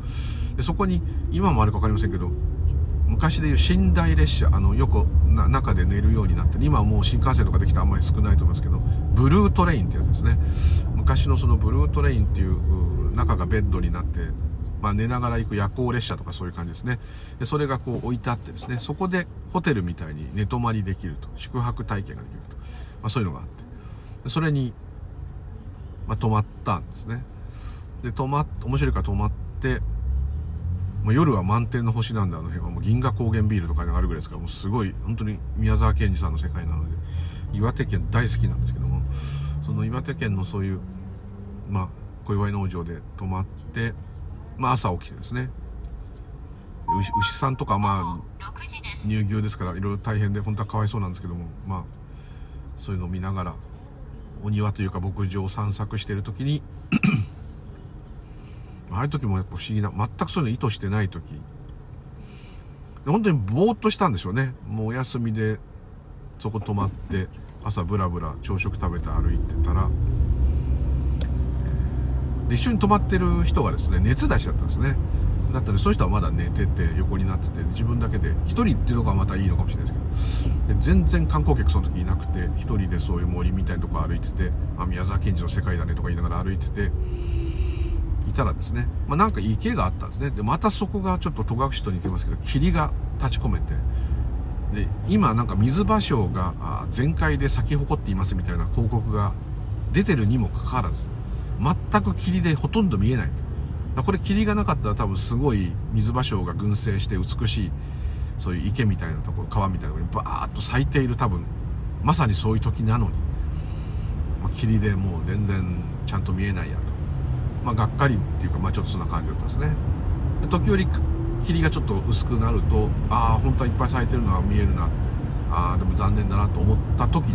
でそこに今もあるか分かりませんけど昔でいう寝台列車あのよく中で寝るようになって今はもう新幹線とかできてあんまり少ないと思いますけどブルートレインってやつですね。昔のそのブルートレインっていう中がベッドになって、まあ、寝ながら行く夜行列車とかそういう感じですね。でそれがこう置いてあってですねそこでホテルみたいに寝泊まりできると。宿泊体験ができると、まあ、そういうのがあって。それに、まあ、泊まったんですね。で泊まっ面白いから泊まってまあ、夜は満天の星なんであの辺は。もう銀河高原ビールとかにあるぐらいですからもうすごい本当に宮沢賢治さんの世界なので岩手県大好きなんですけどもその岩手県のそういうまあ小祝農場で泊まってまあ朝起きてですね牛牛さんとかまあ乳牛ですからいろいろ大変で本当はかわいそうなんですけどもまあそういうのを見ながらお庭というか牧場を散策してる時に (clears throat) ああいう時もやっぱ不思議な、全くそういうの意図してない時。本当にぼーっとしたんでしょうね。もうお休みで、そこ泊まって、朝ブラブラ朝食食べて歩いてたら、で一緒に泊まってる人がですね、熱出しちゃったんですね。だったらそういう人はまだ寝てて横になってて自分だけで1人っていうのがまたいいのかもしれないですけどで全然観光客その時いなくて1人でそういう森みたいなとこ歩いててあ宮沢賢治の世界だねとか言いながら歩いてていたらですね、まあ、なんか池があったんですねでまたそこがちょっと戸隠と似てますけど霧が立ち込めてで今なんか水芭蕉が全開で咲き誇っていますみたいな広告が出てるにもかかわらず全く霧でほとんど見えない。これ霧がなかったら多分すごい水芭蕉が群生して美しいそういう池みたいなところ川みたいなところにバーッと咲いている多分まさにそういう時なのに、まあ、霧でもう全然ちゃんと見えないやと。まあ、がっかりっていうか、まあ、ちょっとそんな感じだったんですね。で時折霧がちょっと薄くなるとああ本当はいっぱい咲いてるのが見えるなって。ああでも残念だなと思った時に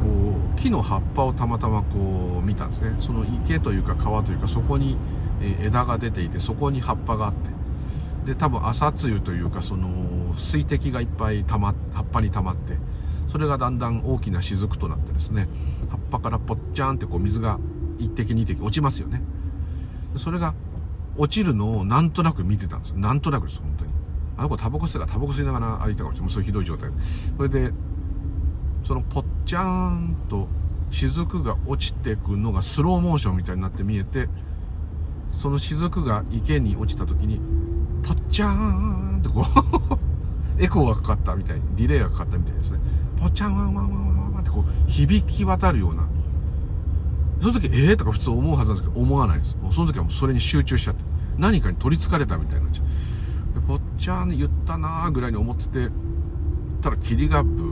こう木の葉っぱをたまたまこう見たんですね。その池というか川というかそこに枝が出ていてそこに葉っぱがあって。で多分朝露というかその水滴がいっぱいたま葉っぱに溜まってそれがだんだん大きな雫となってですね葉っぱからぽっちゃんってこう水が1滴2滴落ちますよね。それが落ちるのをなんとなく見てたんです。なんとなくです本当に。あの子タバコ吸ってたからタバコ吸いながら歩いたかもしれない。そういうひどい状態。それでそのぽっちゃんと雫が落ちてくのがスローモーションみたいになって見えてその雫が池に落ちた時にぽっちゃーんってこう (laughs) エコーがかかったみたいにディレイがかかったみたいですね。ぽちゃんわんわんわんわんわんってこう響き渡るようなその時ええー、とか普通思うはずなんですけど思わないですもうその時はもうそれに集中しちゃって何かに取りつかれたみたいになっちゃうでぽっちゃん言ったなーぐらいに思っててたら霧がブワ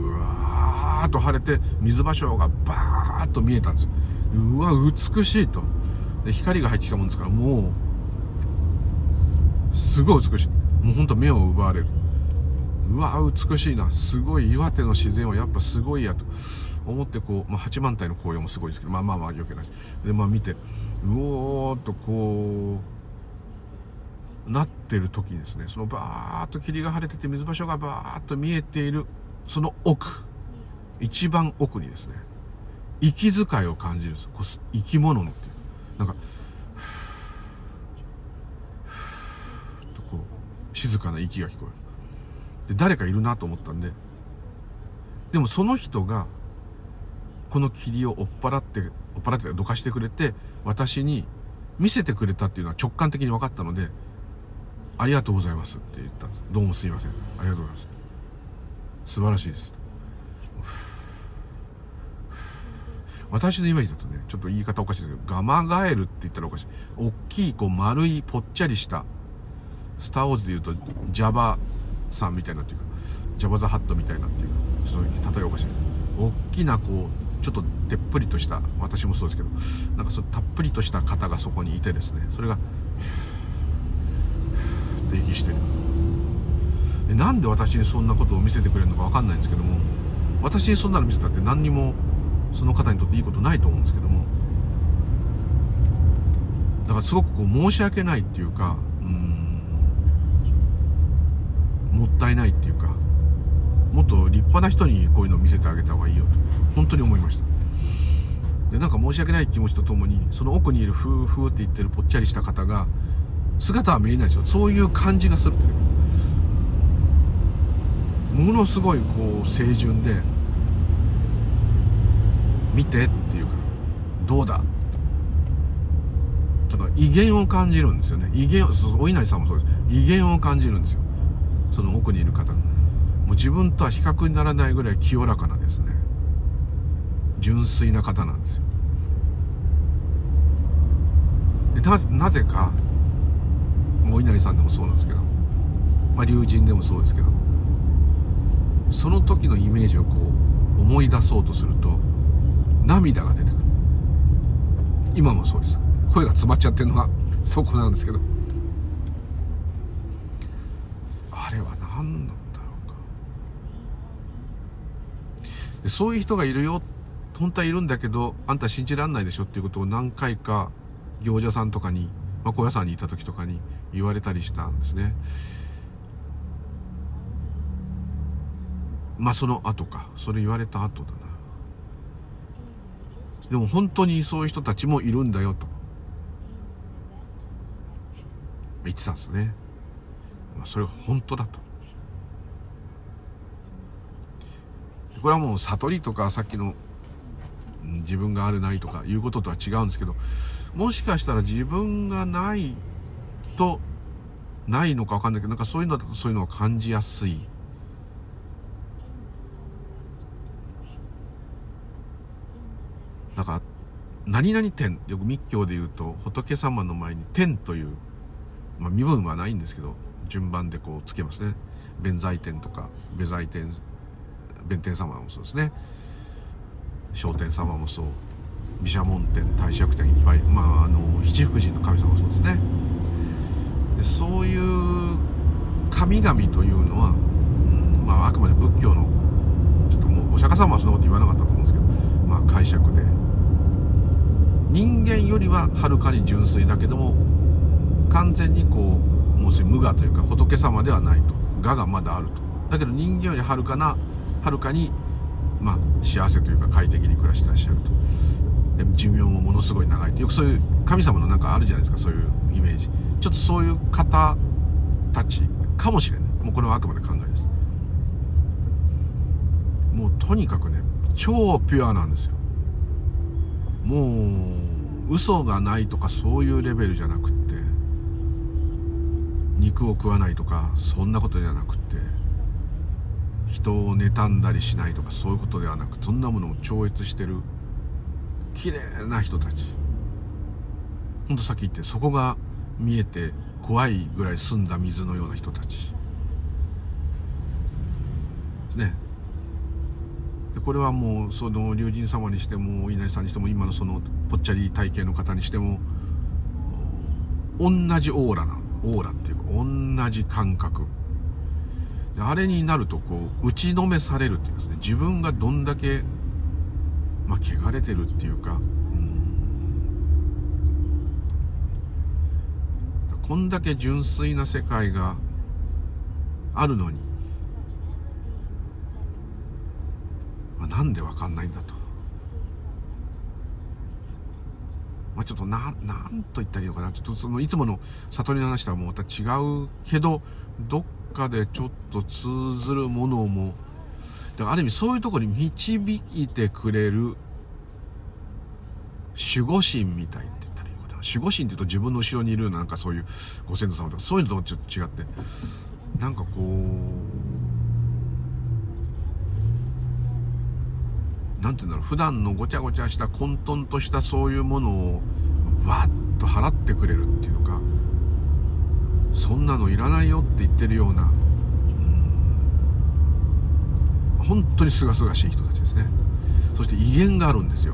ーッと晴れて水芭蕉がバーッと見えたんですうわ美しいと。で光が入ってきたもんですからもうすごい美しい。もうほんと目を奪われる。うわ美しいな。すごい岩手の自然はやっぱすごいやと。思ってこう、まあ、八幡平の紅葉もすごいですけどまあまあまあ余計なし。でまあ見てうおーっとこうなってる時にですねそのバーッと霧が晴れてて水場所がバーッと見えているその奥。一番奥にですね息遣いを感じるんですこう生き物のっていう。なんかとこう静かな息が聞こえる。で誰かいるなと思ったんででもその人がこの霧を追っ払って追っ払ってどかしてくれて私に見せてくれたっていうのは直感的に分かったので「ありがとうございます」って言ったんです「どうもすいません。ありがとうございます」素晴らしいです。私のイメージだとねちょっと言い方おかしいですけどガマガエルって言ったらおかしい。大きいこう丸いぽっちゃりしたスター・ウォーズでいうとジャバさんみたいなっていうかジャバザハットみたいなっていうかそういう例えおかしいです。大きなこうちょっとでっぷりとした私もそうですけどなんかそたっぷりとした方がそこにいてですねそれがって息してる。でなんで私にそんなことを見せてくれるのか分かんないんですけども私にそんなの見せたって何にもその方にとっていいことないと思うんですけどもだからすごくこう申し訳ないっていうかもったいないっていうかもっと立派な人にこういうのを見せてあげた方がいいよと本当に思いました。でなんか申し訳ない気持ちとともにその奥にいるフーフーって言ってるぽっちゃりした方が姿は見えないですよ。そういう感じがするってものすごいこう清純で見てっていうかどうだ？ちょっと威厳を感じるんですよね。威厳お稲荷さんもそうです。威厳を感じるんですよ。その奥にいる方。もう自分とは比較にならないぐらい清らかなですね。純粋な方なんですよ。でななぜかお稲荷さんでもそうなんですけど、まあ、龍神でもそうですけどその時のイメージをこう思い出そうとすると涙が出てくる。今もそうです。声が詰まっちゃってるのがそこなんですけど。あれは何なんだろうか。そういう人がいるよ。本当はいるんだけどあんた信じらんないでしょ。っていうことを何回か行者さんとかに、まあ、小屋さんにいた時とかに言われたりしたんですね。まあその後か。それ言われた後だでも本当にそういう人たちもいるんだよと。言ってたんですね。それが本当だと。これはもう悟りとかさっきの自分があるないとかいうこととは違うんですけどもしかしたら自分がないとないのか分かんないけどなんかそういうのだとそういうのを感じやすい。なんか何々天よく密教で言うと仏様の前に天という、まあ、身分はないんですけど順番でこうつけますね。弁財天とか下財天弁天様もそうですね。聖天様もそう。毘沙門天帝釈天いっぱいまああの七福神の神様もそうですね。でそういう神々というのは、うん、まああくまで仏教のちょっともうお釈迦様はそんなこと言わなかったと思うんですけどまあ解釈で。人間よりははるかに純粋だけども完全にこうもう無我というか仏様ではないと。我がまだあると。だけど人間よりはるかなはるかにまあ幸せというか快適に暮らしてらっしゃると。寿命もものすごい長いよくそういう神様のなんかあるじゃないですかそういうイメージ。ちょっとそういう方たちかもしれない。もうこれはあくまで考えです。もうとにかくね超ピュアなんですよ。もう嘘がないとかそういうレベルじゃなくって肉を食わないとかそんなことじゃなくって人を妬んだりしないとかそういうことではなくそんなものを超越してる綺麗な人たち。ほんとさっき言ってそこが見えて怖いぐらい澄んだ水のような人たち。ですね。でこれはもうその龍神様にしても稲荷さんにしても今のそのぽっちゃり体型の方にしても同じオーラなオーラっていうか同じ感覚。あれになるとこう打ちのめされるっていうんですね。自分がどんだけまあ汚れてるっていうかこんだけ純粋な世界があるのにまなんでわかんないんだと。まあ、ちょっとな、なんと言ったらいいのかな。ちょっとそのいつもの悟りの話とはもうまた違うけど、どっかでちょっと通ずるものも、だからある意味そういうとこに導いてくれる守護神みたいって言ったらいいのかな。守護神って言うと自分の後ろにいるなんかそういうご先祖様とかそういうのとちょっと違って、なんかこう、何て言うんだろう普段のごちゃごちゃした混沌としたそういうものをわっと払ってくれるっていうのかそんなのいらないよって言ってるようなうん本当にすがすがしい人たちですね。そして威厳があるんですよ。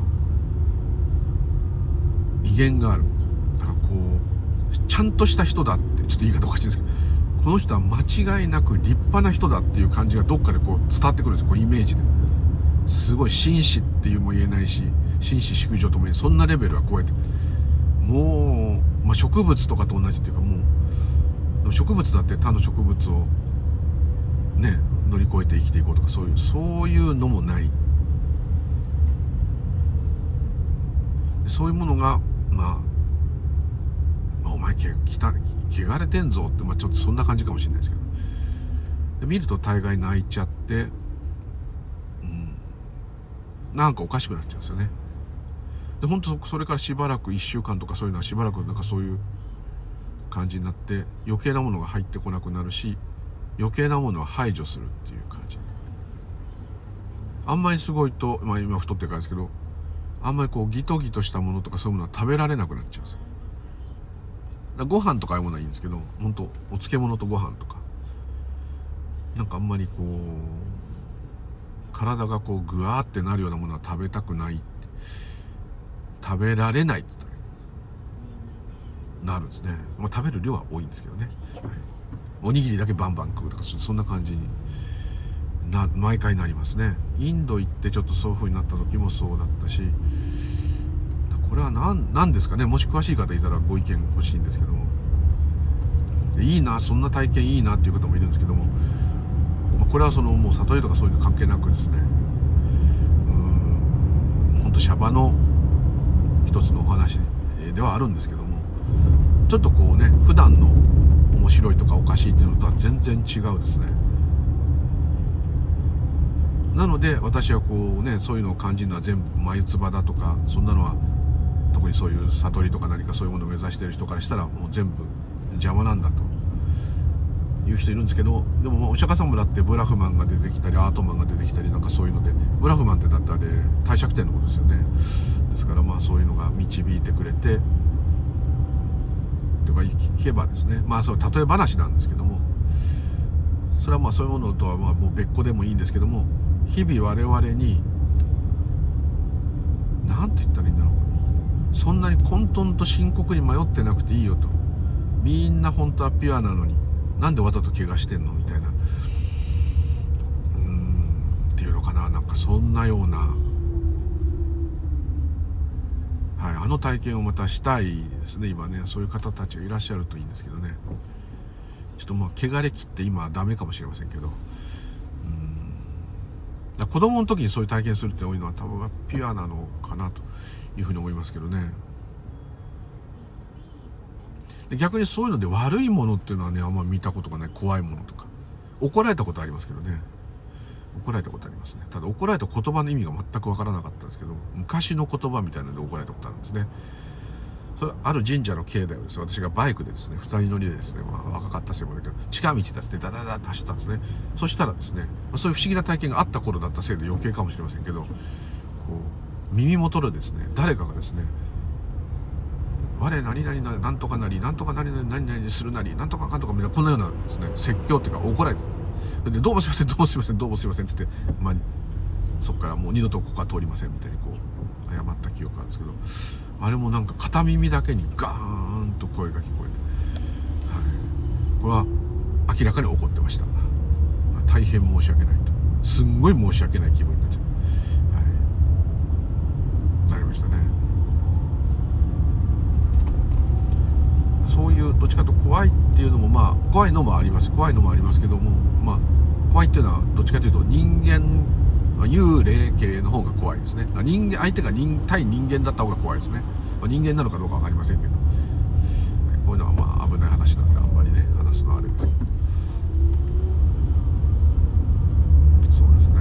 威厳がある。だからこうちゃんとした人だってちょっと言い方おかしいんですけどこの人は間違いなく立派な人だっていう感じがどっかでこう伝わってくるんですよこうイメージで。すごい紳士っていうも言えないし紳士淑女とも言えない。そんなレベルは超えてもう、まあ、植物とかと同じっていうかもう植物だって他の植物をね乗り越えて生きていこうとかそういうそういうのもない。そういうものがまあお前け汚れてんぞって、まあ、ちょっとそんな感じかもしれないですけど。見ると大概泣いちゃってなんかおかしくなっちゃうんですよね。で本当それからしばらく1週間とかそういうのはしばらくなんかそういう感じになって余計なものが入ってこなくなるし余計なものは排除するっていう感じ。あんまりすごいと、まあ、今太ってるからですけどあんまりこうギトギトしたものとかそういうものは食べられなくなっちゃうんですよ。ご飯とかああいうものはいいんですけど本当お漬物とご飯とか。なんかあんまりこう体がこうグワーってなるようなものは食べたくない食べられないってなるんですね、まあ、食べる量は多いんですけどね、おにぎりだけバンバン食うとかそんな感じにな毎回なりますね。インド行ってちょっとそういう風になった時もそうだったし。これは何何ですかね。もし詳しい方いたらご意見欲しいんですけども。いいなそんな体験いいなっていう方もいるんですけども。これはそのもう悟りとかそういうの関係なくですね。うん。本当シャバの一つのお話ではあるんですけどもちょっとこうね普段の面白いとかおかしいっていうのとは全然違うですね。なので私はこうねそういうのを感じるのは全部眉唾だとかそんなのは特にそういう悟りとか何かそういうものを目指している人からしたらもう全部邪魔なんだと。いう人いるんですけどでもお釈迦様だってブラフマンが出てきたりアートマンが出てきたりなんかそういうのでブラフマンってだってあれ帝釈天のことですよね。ですからまあそういうのが導いてくれてとか聞けばですね。まあそう例え話なんですけどもそれはまあそういうものとはまあもう別個でもいいんですけども日々我々に何て言ったらいいんだろう。そんなに混沌と深刻に迷ってなくていいよと。みんな本当はピュアなのに。なんでわざと怪我してんのみたいな。うーんっていうのかな。なんかそんなような。はいあの体験をまたしたいですね今ね。そういう方たちがいらっしゃるといいんですけどね。ちょっとまあ汚れ切って今はダメかもしれませんけど。うん。子供の時にそういう体験するって多いのは多分ピュアなのかなというふうに思いますけどね。で逆にそういうので悪いものっていうのはねあんま見たことがない。怖いものとか。怒られたことありますけどね。怒られたことありますね。ただ怒られた言葉の意味が全く分からなかったんですけど昔の言葉みたいなので怒られたことあるんですね。それある神社の境内をですね私がバイクでですね2人乗りでですね、まあ、若かったせいもだけど近道ですねダダダって走ったんですね。そしたらですねそういう不思議な体験があった頃だったせいで余計かもしれませんけどこう耳元でですね誰かがですね我何々ななんとかなりなんとか何々何々するなりなんとかかんとかみたいなこのようなですね説教っていうか怒られてでどうもすいませんどうもすいませんどうもすいませんっつってまあそこからもう二度とここは通りませんみたいにこう謝った記憶があるんですけどあれもなんか片耳だけにガーンと声が聞こえて、はい、これは明らかに怒ってました。大変申し訳ないと。すんごい申し訳ない気分になっちゃう、はい、なりましたねそういうどっちかと怖いっていうのもまあ怖いのもあります。怖いのもありますけどもまあ怖いっていうのはどっちかというと人間幽霊系の方が怖いですね。人間相手が人対人間だった方が怖いですね、まあ、人間なのかどうか分かりませんけど。こういうのはまあ危ない話なんであんまりね話すのはあれですけど。そうですね。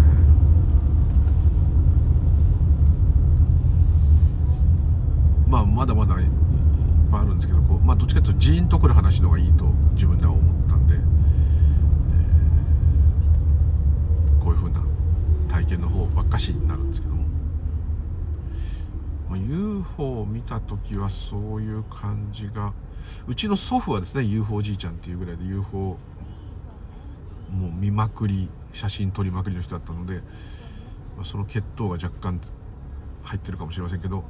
まあまだまだぱいあるんですけどこう、まあ、どっちかというとジーンとくる話の方がいいと自分では思ったんで、えー、こういうふうな体験の方ばっかしになるんですけども、まあ、UFO を見た時はそういう感じがうちの祖父はですね UFO じいちゃんっていうぐらいで UFO もう見まくり写真撮りまくりの人だったので、まあ、その血統が若干入ってるかもしれませんけど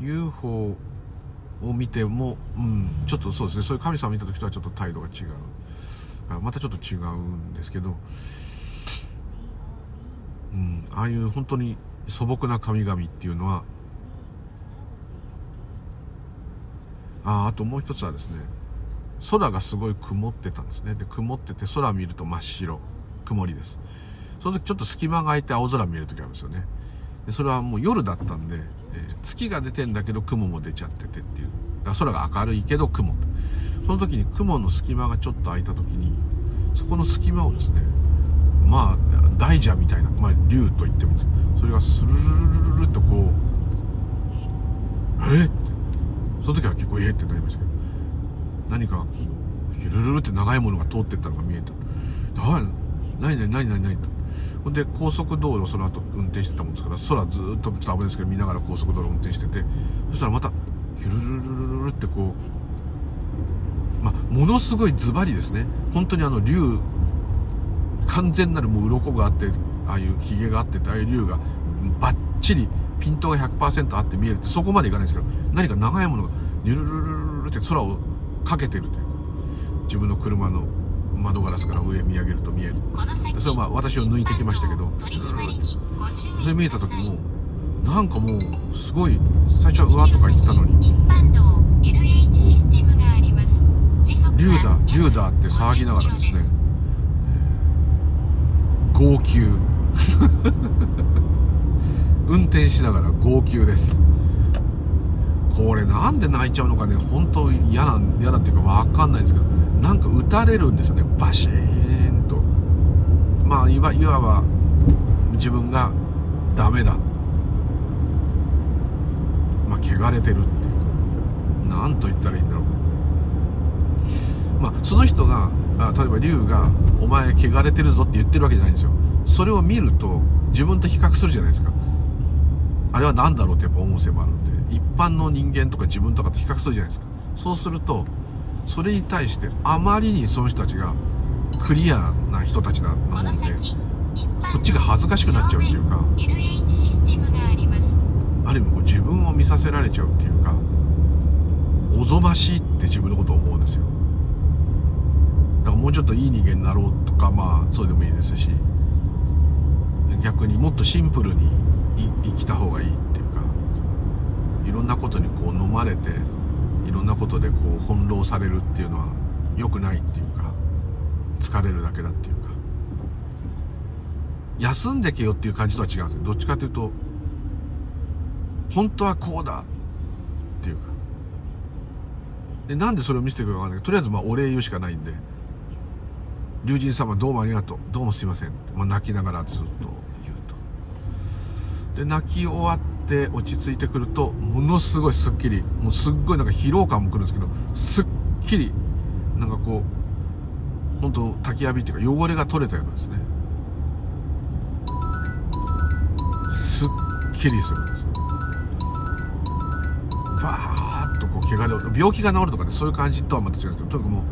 UFO を見ても、うん、ちょっとそうですね。そういう神様を見た時とはちょっと態度が違う。またちょっと違うんですけど、うん、ああいう本当に素朴な神々っていうのはああともう一つはですね空がすごい曇ってたんですね。で曇ってて空見ると真っ白。曇りです。その時ちょっと隙間が空いて青空見える時あるんですよね。でそれはもう夜だったんでえ、月が出てんだけど雲も出ちゃっててっていう。だから空が明るいけど雲。その時に雲の隙間がちょっと空いた時にそこの隙間をですねまあ大蛇みたいな、まあ、竜と言ってもいいんですけどそれがスルルルルルルとこうえ？ー、って。その時は結構ええってなりましたけど。何かこうヒュルルルって長いものが通ってったのが見えた。あ何何何何何ほんで高速道路その後運転してたもんですから空ずっとちょっと危ないですけど見ながら高速道路運転しててそしたらまたヒュルルルルルルってこうまものすごいズバリですね。本当にあの竜完全なるもう鱗があってああいうヒゲがあって大竜がバッチリピントが100%あって見えるってそこまでいかないですけど何か長いものがニュルルルルルって空をかけてるというか自分の車の窓ガラスから上見上げると見える。それはまあ私を抜いてきましたけど。それ見えた時もなんかもうすごい最初はうわとか言ってたのに。竜だ竜だって騒ぎながらですね。号泣。(laughs) 運転しながら号泣です。これなんで泣いちゃうのかね。本当嫌な嫌だっていうか分かんないんですけどなんか打たれるんですよね。バシーンと。まあいわいわば自分がダメだ。まあ汚れてるっていうか。何と言ったらいいんだろう。まあその人があ例えば龍が「お前汚れてるぞ」って言ってるわけじゃないんですよ。それを見ると自分と比較するじゃないですか。あれは何だろうってやっぱ思うせもあるんで一般の人間とか自分とかと比較するじゃないですか。そうするとそれに対してあまりにその人たちがクリアな人たちなもんでこっちが恥ずかしくなっちゃうっていうかある意味こう自分を見させられちゃうっていうかおぞましいって自分のことを思うんですよ。だからもうちょっといい人間になろうとかまあそうでもいいですし逆にもっとシンプルに生きた方がいいっていうかいろんなことにこう飲まれていろんなことでこう翻弄されるっていうのは良くないっていうか疲れるだけだっていうか。休んでけよっていう感じとは違うんですよ。どっちかというと本当はこうだっていうか。でなんでそれを見せてくるかわかんない。けどとりあえずまあお礼言うしかないんで。龍神様どうもありがとう。どうもすいません。ってまあ、泣きながらずっと言うと。で泣き終わっって落ち着いてくるとものすごいすっきりもうすっごいなんか疲労感もくるんですけどすっきりなんかこう本当焚き浴びっていうか汚れが取れたようなんですね。すっきりするんですよ。バーッとこう怪我で病気が治るとかねそういう感じとはまた違うんですけどとにかくも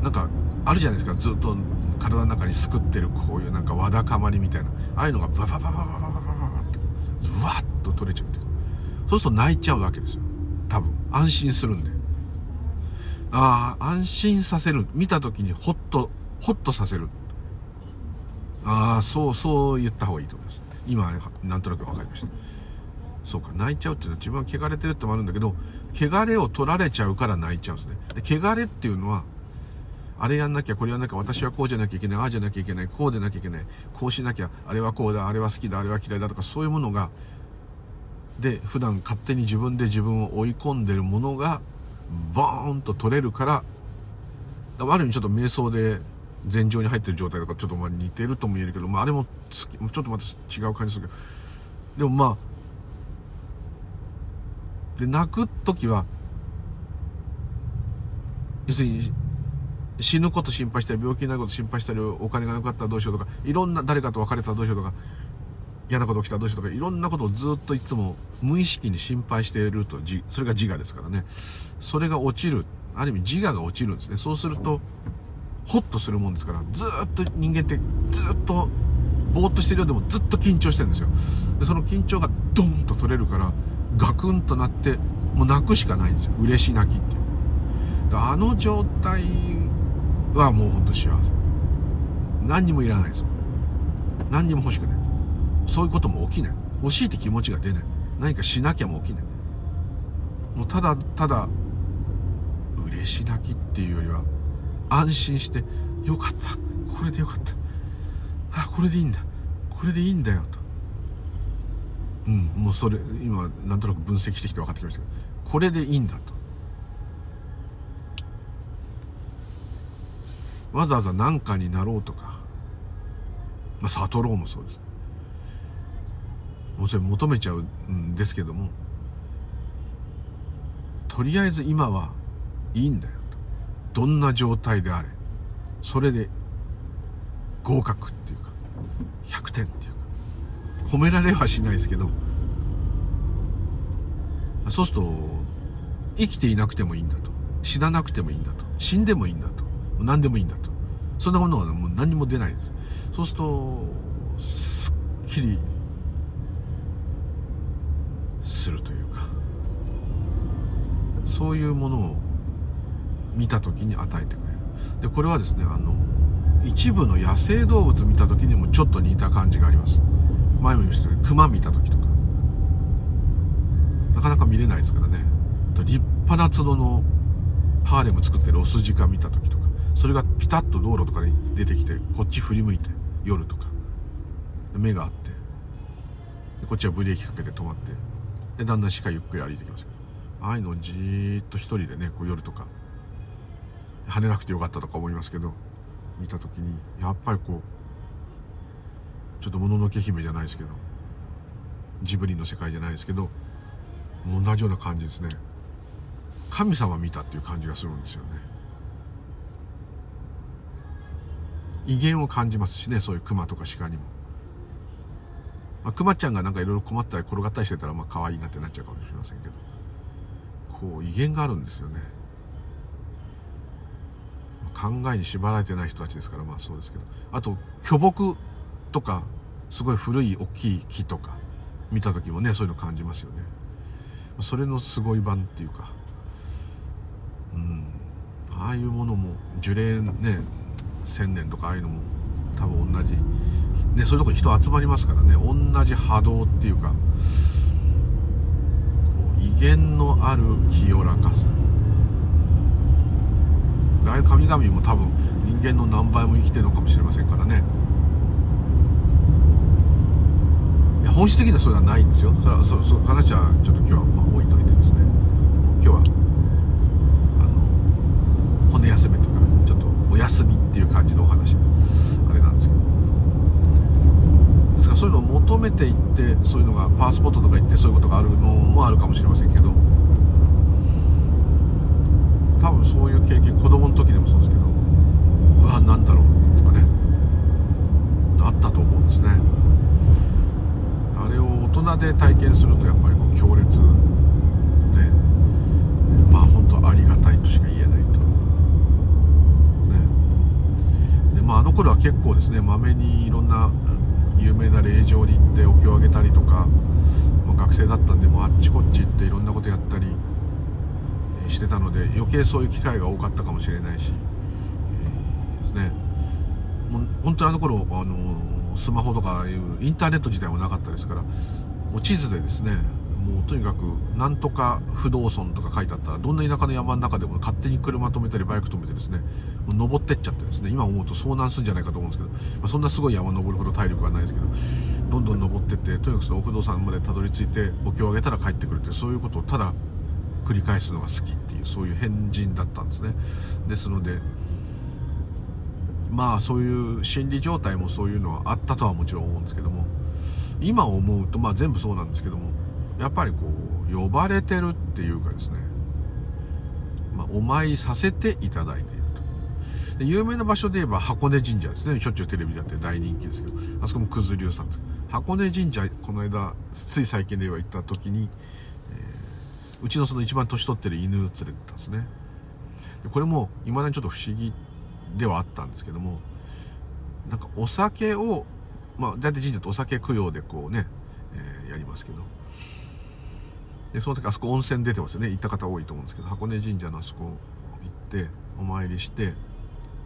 うなんかあるじゃないですか。ずっと体の中にすくってるこういうなんかわだかまりみたいな。ああいうのがバババババババと取れちゃうそうすると泣いちゃうわけですよ。多分。安心するんで。ああ安心させる。見た時にホッとホッとさせる。ああそうそう言った方がいいと思います。今なんとなく分かりました。そうか泣いちゃうっていうのは自分は汚れてるってもあるんだけど汚れを取られちゃうから泣いちゃうんですね。で汚れっていうのはあれやんなきゃこれやんなきゃ私はこうじゃなきゃいけないああじゃなきゃいけないこうでなきゃいけないこうしなきゃあれはこうだあれは好きだあれは嫌いだとかそういうものがで普段勝手に自分で自分を追い込んでるものがボーンと取れるからある意味ちょっと瞑想で禅情に入ってる状態とかちょっとまあ似てるとも言えるけど、まあ、あれもちょっとまた違う感じするけどでもまあで泣く時は要するに死ぬこと心配したり病気になること心配したりお金がなくなったらどうしようとかいろんな誰かと別れたらどうしようとか嫌なこと起きたらどうしようとかいろんなことをずっといつも無意識に心配しているとそれが自我ですからね。それが落ちる。ある意味自我が落ちるんですね。そうするとホッとするもんですからずっと人間ってずっとぼーっとしてるようでもずっと緊張してるんですよ。でその緊張がドンと取れるからガクンとなってもう泣くしかないんですよ。嬉し泣きっていう。あの状態はもうほんと幸せ。何にもいらないです何にも欲しくない。そういうことも起きない。欲しいって気持ちが出ない。何かしなきゃも起きない。もうただただ嬉し泣きっていうよりは安心してよかった。これでよかった。あこれでいいんだ。これでいいんだよと。うんもうそれ今なんとなく分析してきて分かってきましたけどこれでいいんだと。わざわざ何かになろうとか、まあ、悟ろうもそうです。もちろん求めちゃうんですけどもとりあえず今はいいんだよと。どんな状態であれそれで合格っていうか100点っていうか褒められはしないですけどそうすると生きていなくてもいいんだと。死ななくてもいいんだと。死んでもいいんだと。何でもいいんだと。そんなものはもう何も出ないです。そうするとすっきりするというかそういうものを見た時に与えてくれる。でこれはですねあの一部の野生動物見た時にもちょっと似た感じがあります。前も言いましたけど熊見た時とか。なかなか見れないですからね。立派な角のハーレム作ってるオスジカ見た時とか。それがピタッと道路とかに出てきてこっち振り向いて夜とか。目があって。こっちはブレーキかけて止まって。でだんだん鹿ゆっくり歩いてきますああいうのをじーっと一人でねこう夜とか跳ねなくてよかったとか思いますけど見た時にやっぱりこうちょっともののけ姫じゃないですけどジブリの世界じゃないですけど同じような感じですね。神様見たっていう感じがするんですよね。威厳を感じますしねそういう熊とか鹿にも、まあ、熊ちゃんがなんかいろいろ困ったり転がったりしてたらまあ可愛いなってなっちゃうかもしれませんけど。こう威厳があるんですよね。考えに縛られてない人たちですからまあそうですけど。あと巨木とかすごい古い大きい木とか見た時もねそういうの感じますよね。それのすごい版っていうか。うん。ああいうものも樹齢ね1000年とかああいうのも多分同じねそういうとこに人集まりますからね。同じ波動っていうかこう威厳のある清らかさ。ああいう神々も多分人間の何倍も生きてるのかもしれませんからね。本質的にはそれはないんですよ。それはそそ話はちょっと今日はまあ置いといてですね。今日はあの骨休めとかちょっとお休みっていう感じのお話あれなんですけどですからそういうのを求めていってそういうのがパワースポットとか行ってそういうことがあるのもあるかもしれませんけど。多分そういう経験子供の時でもそうですけどうわ何だろうとかね。あったと思うんですね。あれを大人で体験するとやっぱりこう強烈でまあ本当ありがたいとしか言えないと。ね。でまああの頃は結構ですねまめにいろんな有名な霊場に行ってお経をあげたりとか、まあ、学生だったんでもあっちこっち行っていろんなことやったりしてたので余計そういう機会が多かったかもしれないし、えー、ですね。本当にあの頃あのスマホとかいうインターネット自体もなかったですからもう地図でですねもうとにかくなんとか不動村とか書いてあったらどんな田舎の山の中でも勝手に車止めたりバイク止めてですね。登ってっちゃってですね。今思うと遭難するんじゃないかと思うんですけど、まあ、そんなすごい山登るほど体力はないですけど。どんどん登ってってとにかくそのお不動産までたどり着いてお経をあげたら帰ってくるってそういうことをただ繰り返すのが好きっていうそういう変人だったんですね。ですのでまあそういう心理状態もそういうのはあったとはもちろん思うんですけども。今思うとまあ全部そうなんですけども。やっぱりこう呼ばれてるっていうかですね、まあ、お参りさせていただいていると。で有名な場所で言えば箱根神社ですね。しょっちゅうテレビでやって大人気ですけど。あそこも九頭龍さんです。箱根神社この間つい最近では行った時にえうちのその一番年取ってる犬連れてたんですね。でこれもいまだにちょっと不思議ではあったんですけどもなんかお酒をまあ大体神社ってお酒供養でこうね、えー、やりますけど。でその時あそこ温泉出てますよね。行った方多いと思うんですけど箱根神社のあそこ行ってお参りして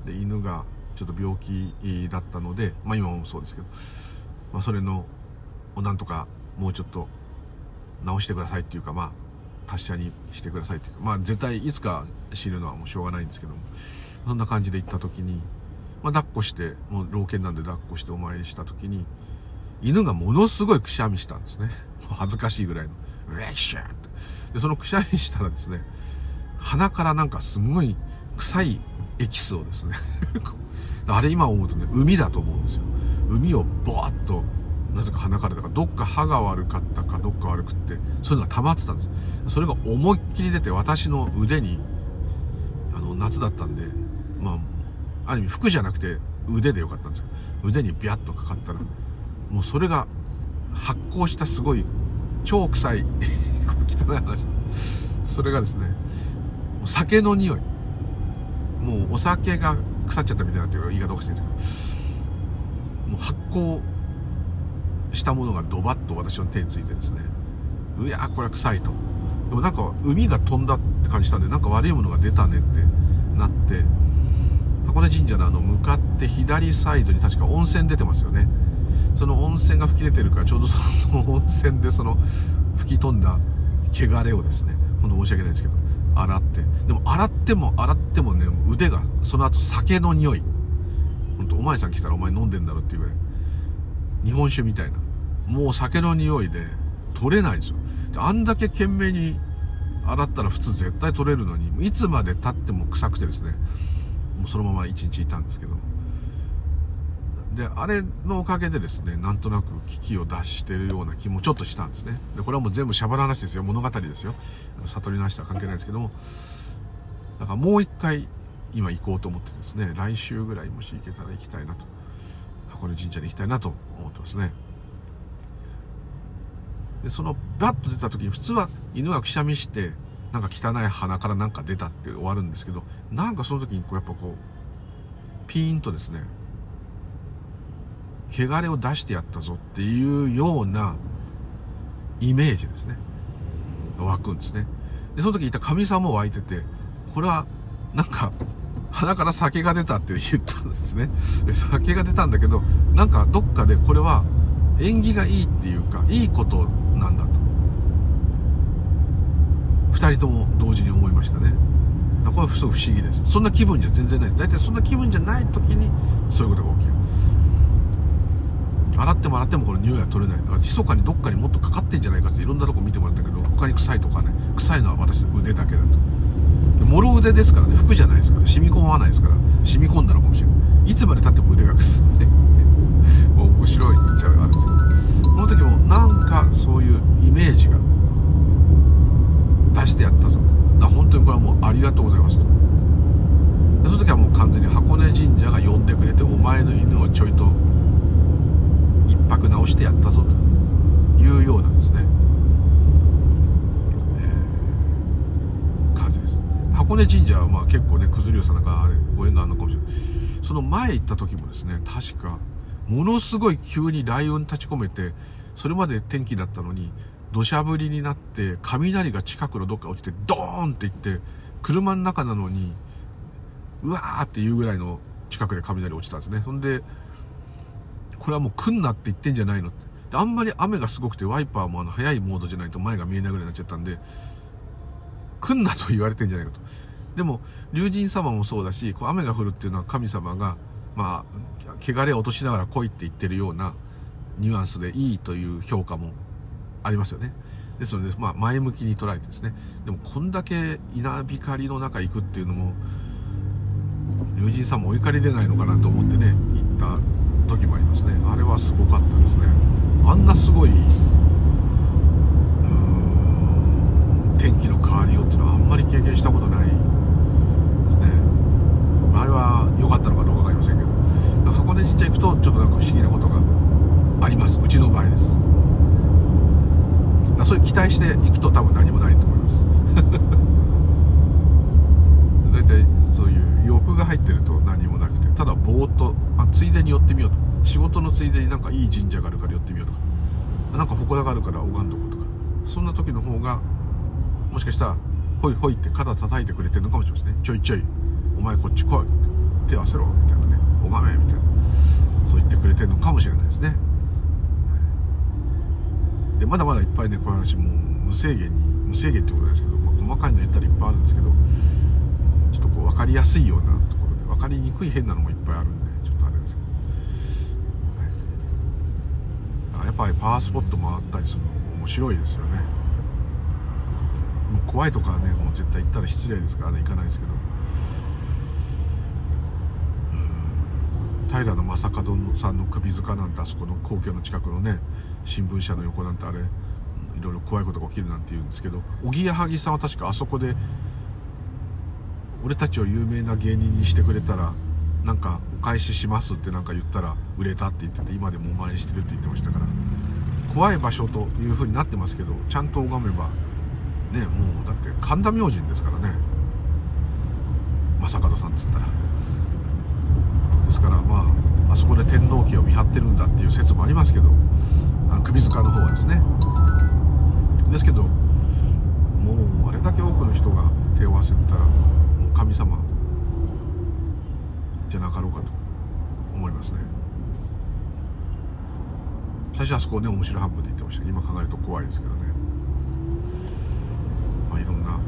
で犬がちょっと病気だったのでまあ今もそうですけど、まあ、それのなんとかもうちょっと治してくださいっていうかまあ達者にしてくださいっていうかまあ絶対いつか死ぬのはもうしょうがないんですけどもそんな感じで行った時に、まあ、抱っこしてもう老犬なんで抱っこしてお参りした時に犬がものすごいくしゃみしたんですね。恥ずかしいぐらいの「レッシャー!」ってでそのくしゃみしたらですね鼻からなんかすごい臭いエキスをですね (laughs) あれ今思うとね海だと思うんですよ。海をボワッとなぜか鼻から。だからどっか歯が悪かったかどっか悪くってそういうのが溜まってたんです。それが思いっきり出て私の腕にあの夏だったんでまあある意味服じゃなくて腕でよかったんですけど腕にビャッとかかったらもうそれが発酵したすごい超臭い。(laughs) 汚い話。それがですね酒の匂い。もうお酒が腐っちゃったみたいなっていう言い方おかしいんですけど。もう発酵したものがドバッと私の手についてですね。うやこれは臭いと。でもなんか海が飛んだって感じしたんでなんか悪いものが出たねってなって。箱根神社のあの向かって左サイドに確か温泉出てますよね。その温泉が吹き出てるからちょうどその温泉でその吹き飛んだ汚れをですね本当申し訳ないですけど洗って。でも洗っても洗ってもね腕がその後酒の匂い。本当お前さん来たらお前飲んでんだろっていうぐらい。日本酒みたいな。もう酒の匂いで取れないんですよ。あんだけ懸命に洗ったら普通絶対取れるのにいつまで経っても臭くてですねもうそのまま一日いたんですけど。であれのおかげでですねなんとなく危機を脱してるような気もちょっとしたんですね。でこれはもう全部シャバな話ですよ。物語ですよ。悟りの話とは関係ないですけども。だからもう一回今行こうと思ってですね来週ぐらいもし行けたら行きたいなと。箱根神社に行きたいなと思ってますね。でそのバッと出た時に普通は犬がくしゃみしてなんか汚い鼻からなんか出たって終わるんですけどなんかその時にこうやっぱこうピーンとですね汚れを出してやったぞっていうようなイメージですね。湧くんですね。でその時いた神様も湧いててこれはなんか鼻から酒が出たって言ったんですね。で酒が出たんだけどなんかどっかでこれは縁起がいいっていうかいいことなんだと。2人とも同時に思いましたね。これは不思議です。そんな気分じゃ全然ない。大体そんな気分じゃない時にそういうことが起きる。洗っても洗ってもこの匂いは取れない。だから密かにどっかにもっとかかってんじゃないかっていろんなとこ見てもらったけど他に臭いとかね臭いのは私の腕だけだと。もろ腕ですからね服じゃないですから染み込まないですから染み込んだのかもしれない。いつまでたっても腕が臭いね面白いっちゃあるんですけど。この時もなんかそういうイメージが出してやったぞ。だ本当にこれはもうありがとうございますと。その時はもう完全に箱根神社が呼んでくれてお前の犬をちょいと泊直してやったぞと。いうようなですね、えー、感じです。箱根神社はまあ結構ね九頭竜さんなんかご縁があるのかもしれない。その前行った時もですね確かものすごい急に雷雲立ち込めてそれまで天気だったのに土砂降りになって雷が近くのどっか落ちてドーンっていって車の中なのにうわーっていうぐらいの近くで雷落ちたんですね。そんでこれはもう来んなって言ってんじゃないの。ってあんまり雨がすごくてワイパーもあの速いモードじゃないと前が見えないぐらいになっちゃったんで来んなと言われてんじゃないかと。でも龍神様もそうだしこう雨が降るっていうのは神様がまあ汚れを落としながら来いって言ってるようなニュアンスでいいという評価もありますよね。ですので、まあ、前向きに捉えてですね。でもこんだけ稲光の中行くっていうのも龍神さんもお怒り出ないのかなと思ってね行った時もありますね。あれはすごかったですね。あんなすごい天気の変わりようっていうのはあんまり経験したことないですね。あれは良かったのかどうか分かりませんけど。箱根神社行くとちょっとなんか不思議なことがあります。うちの場合です。だそういう期待して行くと多分何もないと思います。(laughs) 大体そういう欲が入ってると何もただぼーっとあついでに寄ってみようと。仕事のついでになんかいい神社があるから寄ってみようとか。なんか祠があるから拝んどこうとか。そんな時の方がもしかしたらほいほいって肩叩いてくれてるのかもしれませんね。ちょいちょい。お前こっち来い。手合わせろみたいなね。拝めみたいな。そう言ってくれてるのかもしれないですね。でまだまだいっぱいねこういう話もう無制限に無制限ってことなんですけど、まあ、細かいの言ったらいっぱいあるんですけどちょっとこう分かりやすいようなところで分かりにくい変なのもぱいあるんでちょっとあれですけど、はい、やっぱりパワースポット回ったりするの面白いですよね。もう怖いとかねもう絶対行ったら失礼ですからね行かないですけど。平正門さんの首塚なんてあそこの皇居の近くのね新聞社の横なんてあれいろいろ怖いことが起きるなんて言うんですけど。おぎやはぎさんは確かあそこで俺たちを有名な芸人にしてくれたらなんかお返ししますってなんか言ったら売れたって言ってて今でもお前してるって言ってましたから怖い場所という風になってますけどちゃんと拝めばねもうだって神田明神ですからね。正門さんっつったら。ですからまああそこで天皇家を見張ってるんだっていう説もありますけどあ首塚の方はですね。ですけどもうあれだけ多くの人が手を合わせたらもう神様じゃなかろうかと思いますね。最初あそこね面白半分で言ってました今考えると怖いですけどね。まあいろんな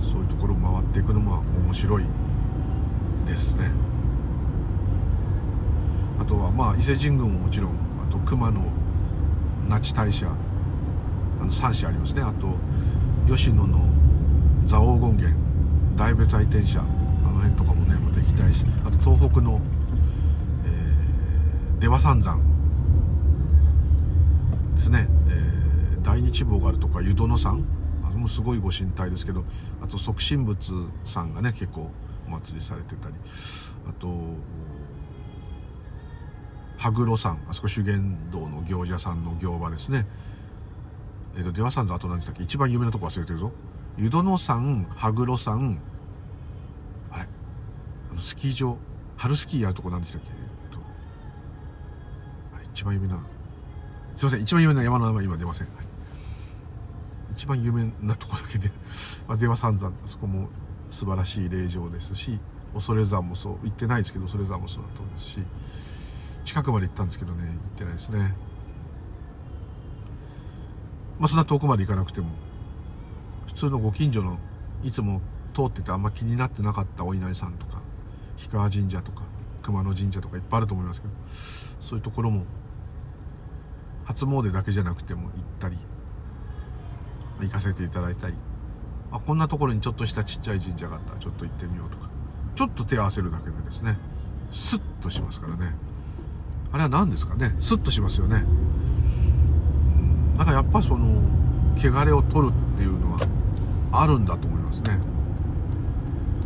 そういうところを回っていくのも面白いですね。あとはまあ伊勢神宮ももちろんあと熊野那智大社あの3社ありますね。あと吉野の蔵王権現大別愛天社の辺とかもねまた行きたいしあと東北の、えー、出羽三山ですね、えー、大日坊があるとか湯殿山あれもすごいご神体ですけどあと即身仏さんがね結構お祭りされてたり。あと羽黒山あそこ修験道の行者さんの行場ですね。え、ー、と出羽三山あと何でしたっけ？一番有名なとこ忘れてるぞ。湯殿山羽黒山のスキー場春スキーやるとこなんでしたっけ、えっと、あれ一番有名な。すいません一番有名な山の名前今出ません、はい、一番有名なとこだけで、(laughs) まあ、出羽三山あそこも素晴らしい霊場ですし恐山もそう。行ってないですけど恐山もそうだと思うし近くまで行ったんですけどね行ってないですね。まあそんな遠くまで行かなくても普通のご近所のいつも通っててあんま気になってなかったお稲荷さんとか氷川神社とか熊野神社とかいっぱいあると思いますけどそういうところも初詣だけじゃなくても行ったり行かせていただいたり。あこんなところにちょっとしたちっちゃい神社があったらちょっと行ってみようとか。ちょっと手を合わせるだけでですねスッとしますからね。あれは何ですかねスッとしますよね。なんかやっぱその汚れを取るっていうのはあるんだと思いますね。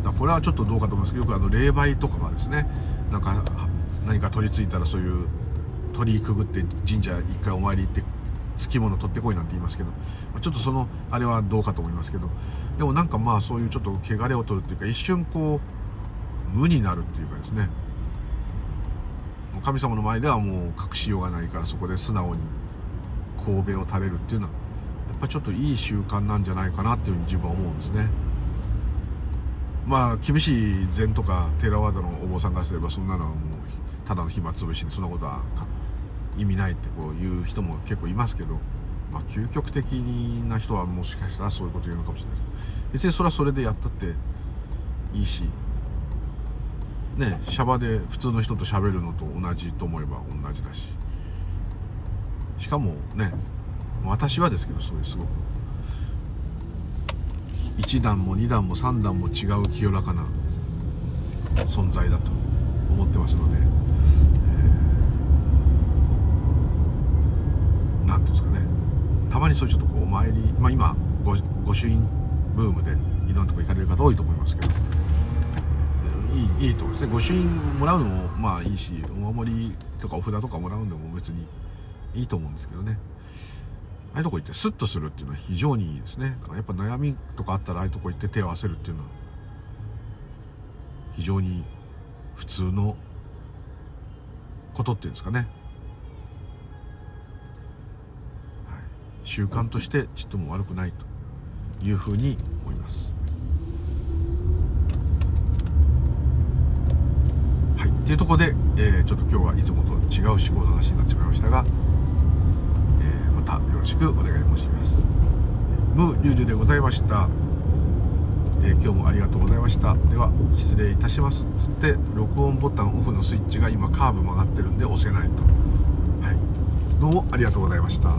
だこれはちょっとどうかと思います。けどよくあの霊媒とかがですねなんか何か取り付いたらそういう鳥居くぐって神社一回お参り行って付き物取ってこいなんて言いますけどちょっとそのあれはどうかと思いますけどでもなんかまあそういうちょっと汚れを取るっていうか一瞬こう無になるっていうかですね。神様の前ではもう隠しようがないからそこで素直に神戸を垂れるっていうのはやっぱちょっといい習慣なんじゃないかなっていうふうに自分は思うんですね。まあ厳しい禅とかテラワードのお坊さんからすればそんなのはもうただの暇つぶしでそんなことは意味ないってこういう人も結構いますけど、まあ、究極的な人はもしかしたらそういうこと言うのかもしれないですけど別にそれはそれでやったっていいしねシャバで普通の人と喋るのと同じと思えば同じだし。しかもね私はですけどそういうすごく1段も2段も3段も違う清らかな存在だと思ってますので何ていうんですかね。たまにそういうちょっとこうお参りまあ今御御朱印ブームでいろんなとこ行かれる方多いと思いますけどいいいいと思いますね。御朱印もらうのもまあいいしお守りとかお札とかもらうのも別にいいと思うんですけどね。ああいうとこ行ってスッとするっていうのは非常にいいですね。だからやっぱ悩みとかあったらああいうとこ行って手を合わせるっていうのは非常に普通のことっていうんですかね。はい。習慣としてちっとも悪くないというふうに思います。はい、というところで、えー、ちょっと今日はいつもと違う思考の話になってしまいましたが、た。よろしくお願い申します。ムーリュウジュでございました。え、今日もありがとうございました。では失礼いたします。っつって録音ボタンオフのスイッチが今カーブ曲がってるんで押せないと。はい。どうもありがとうございました。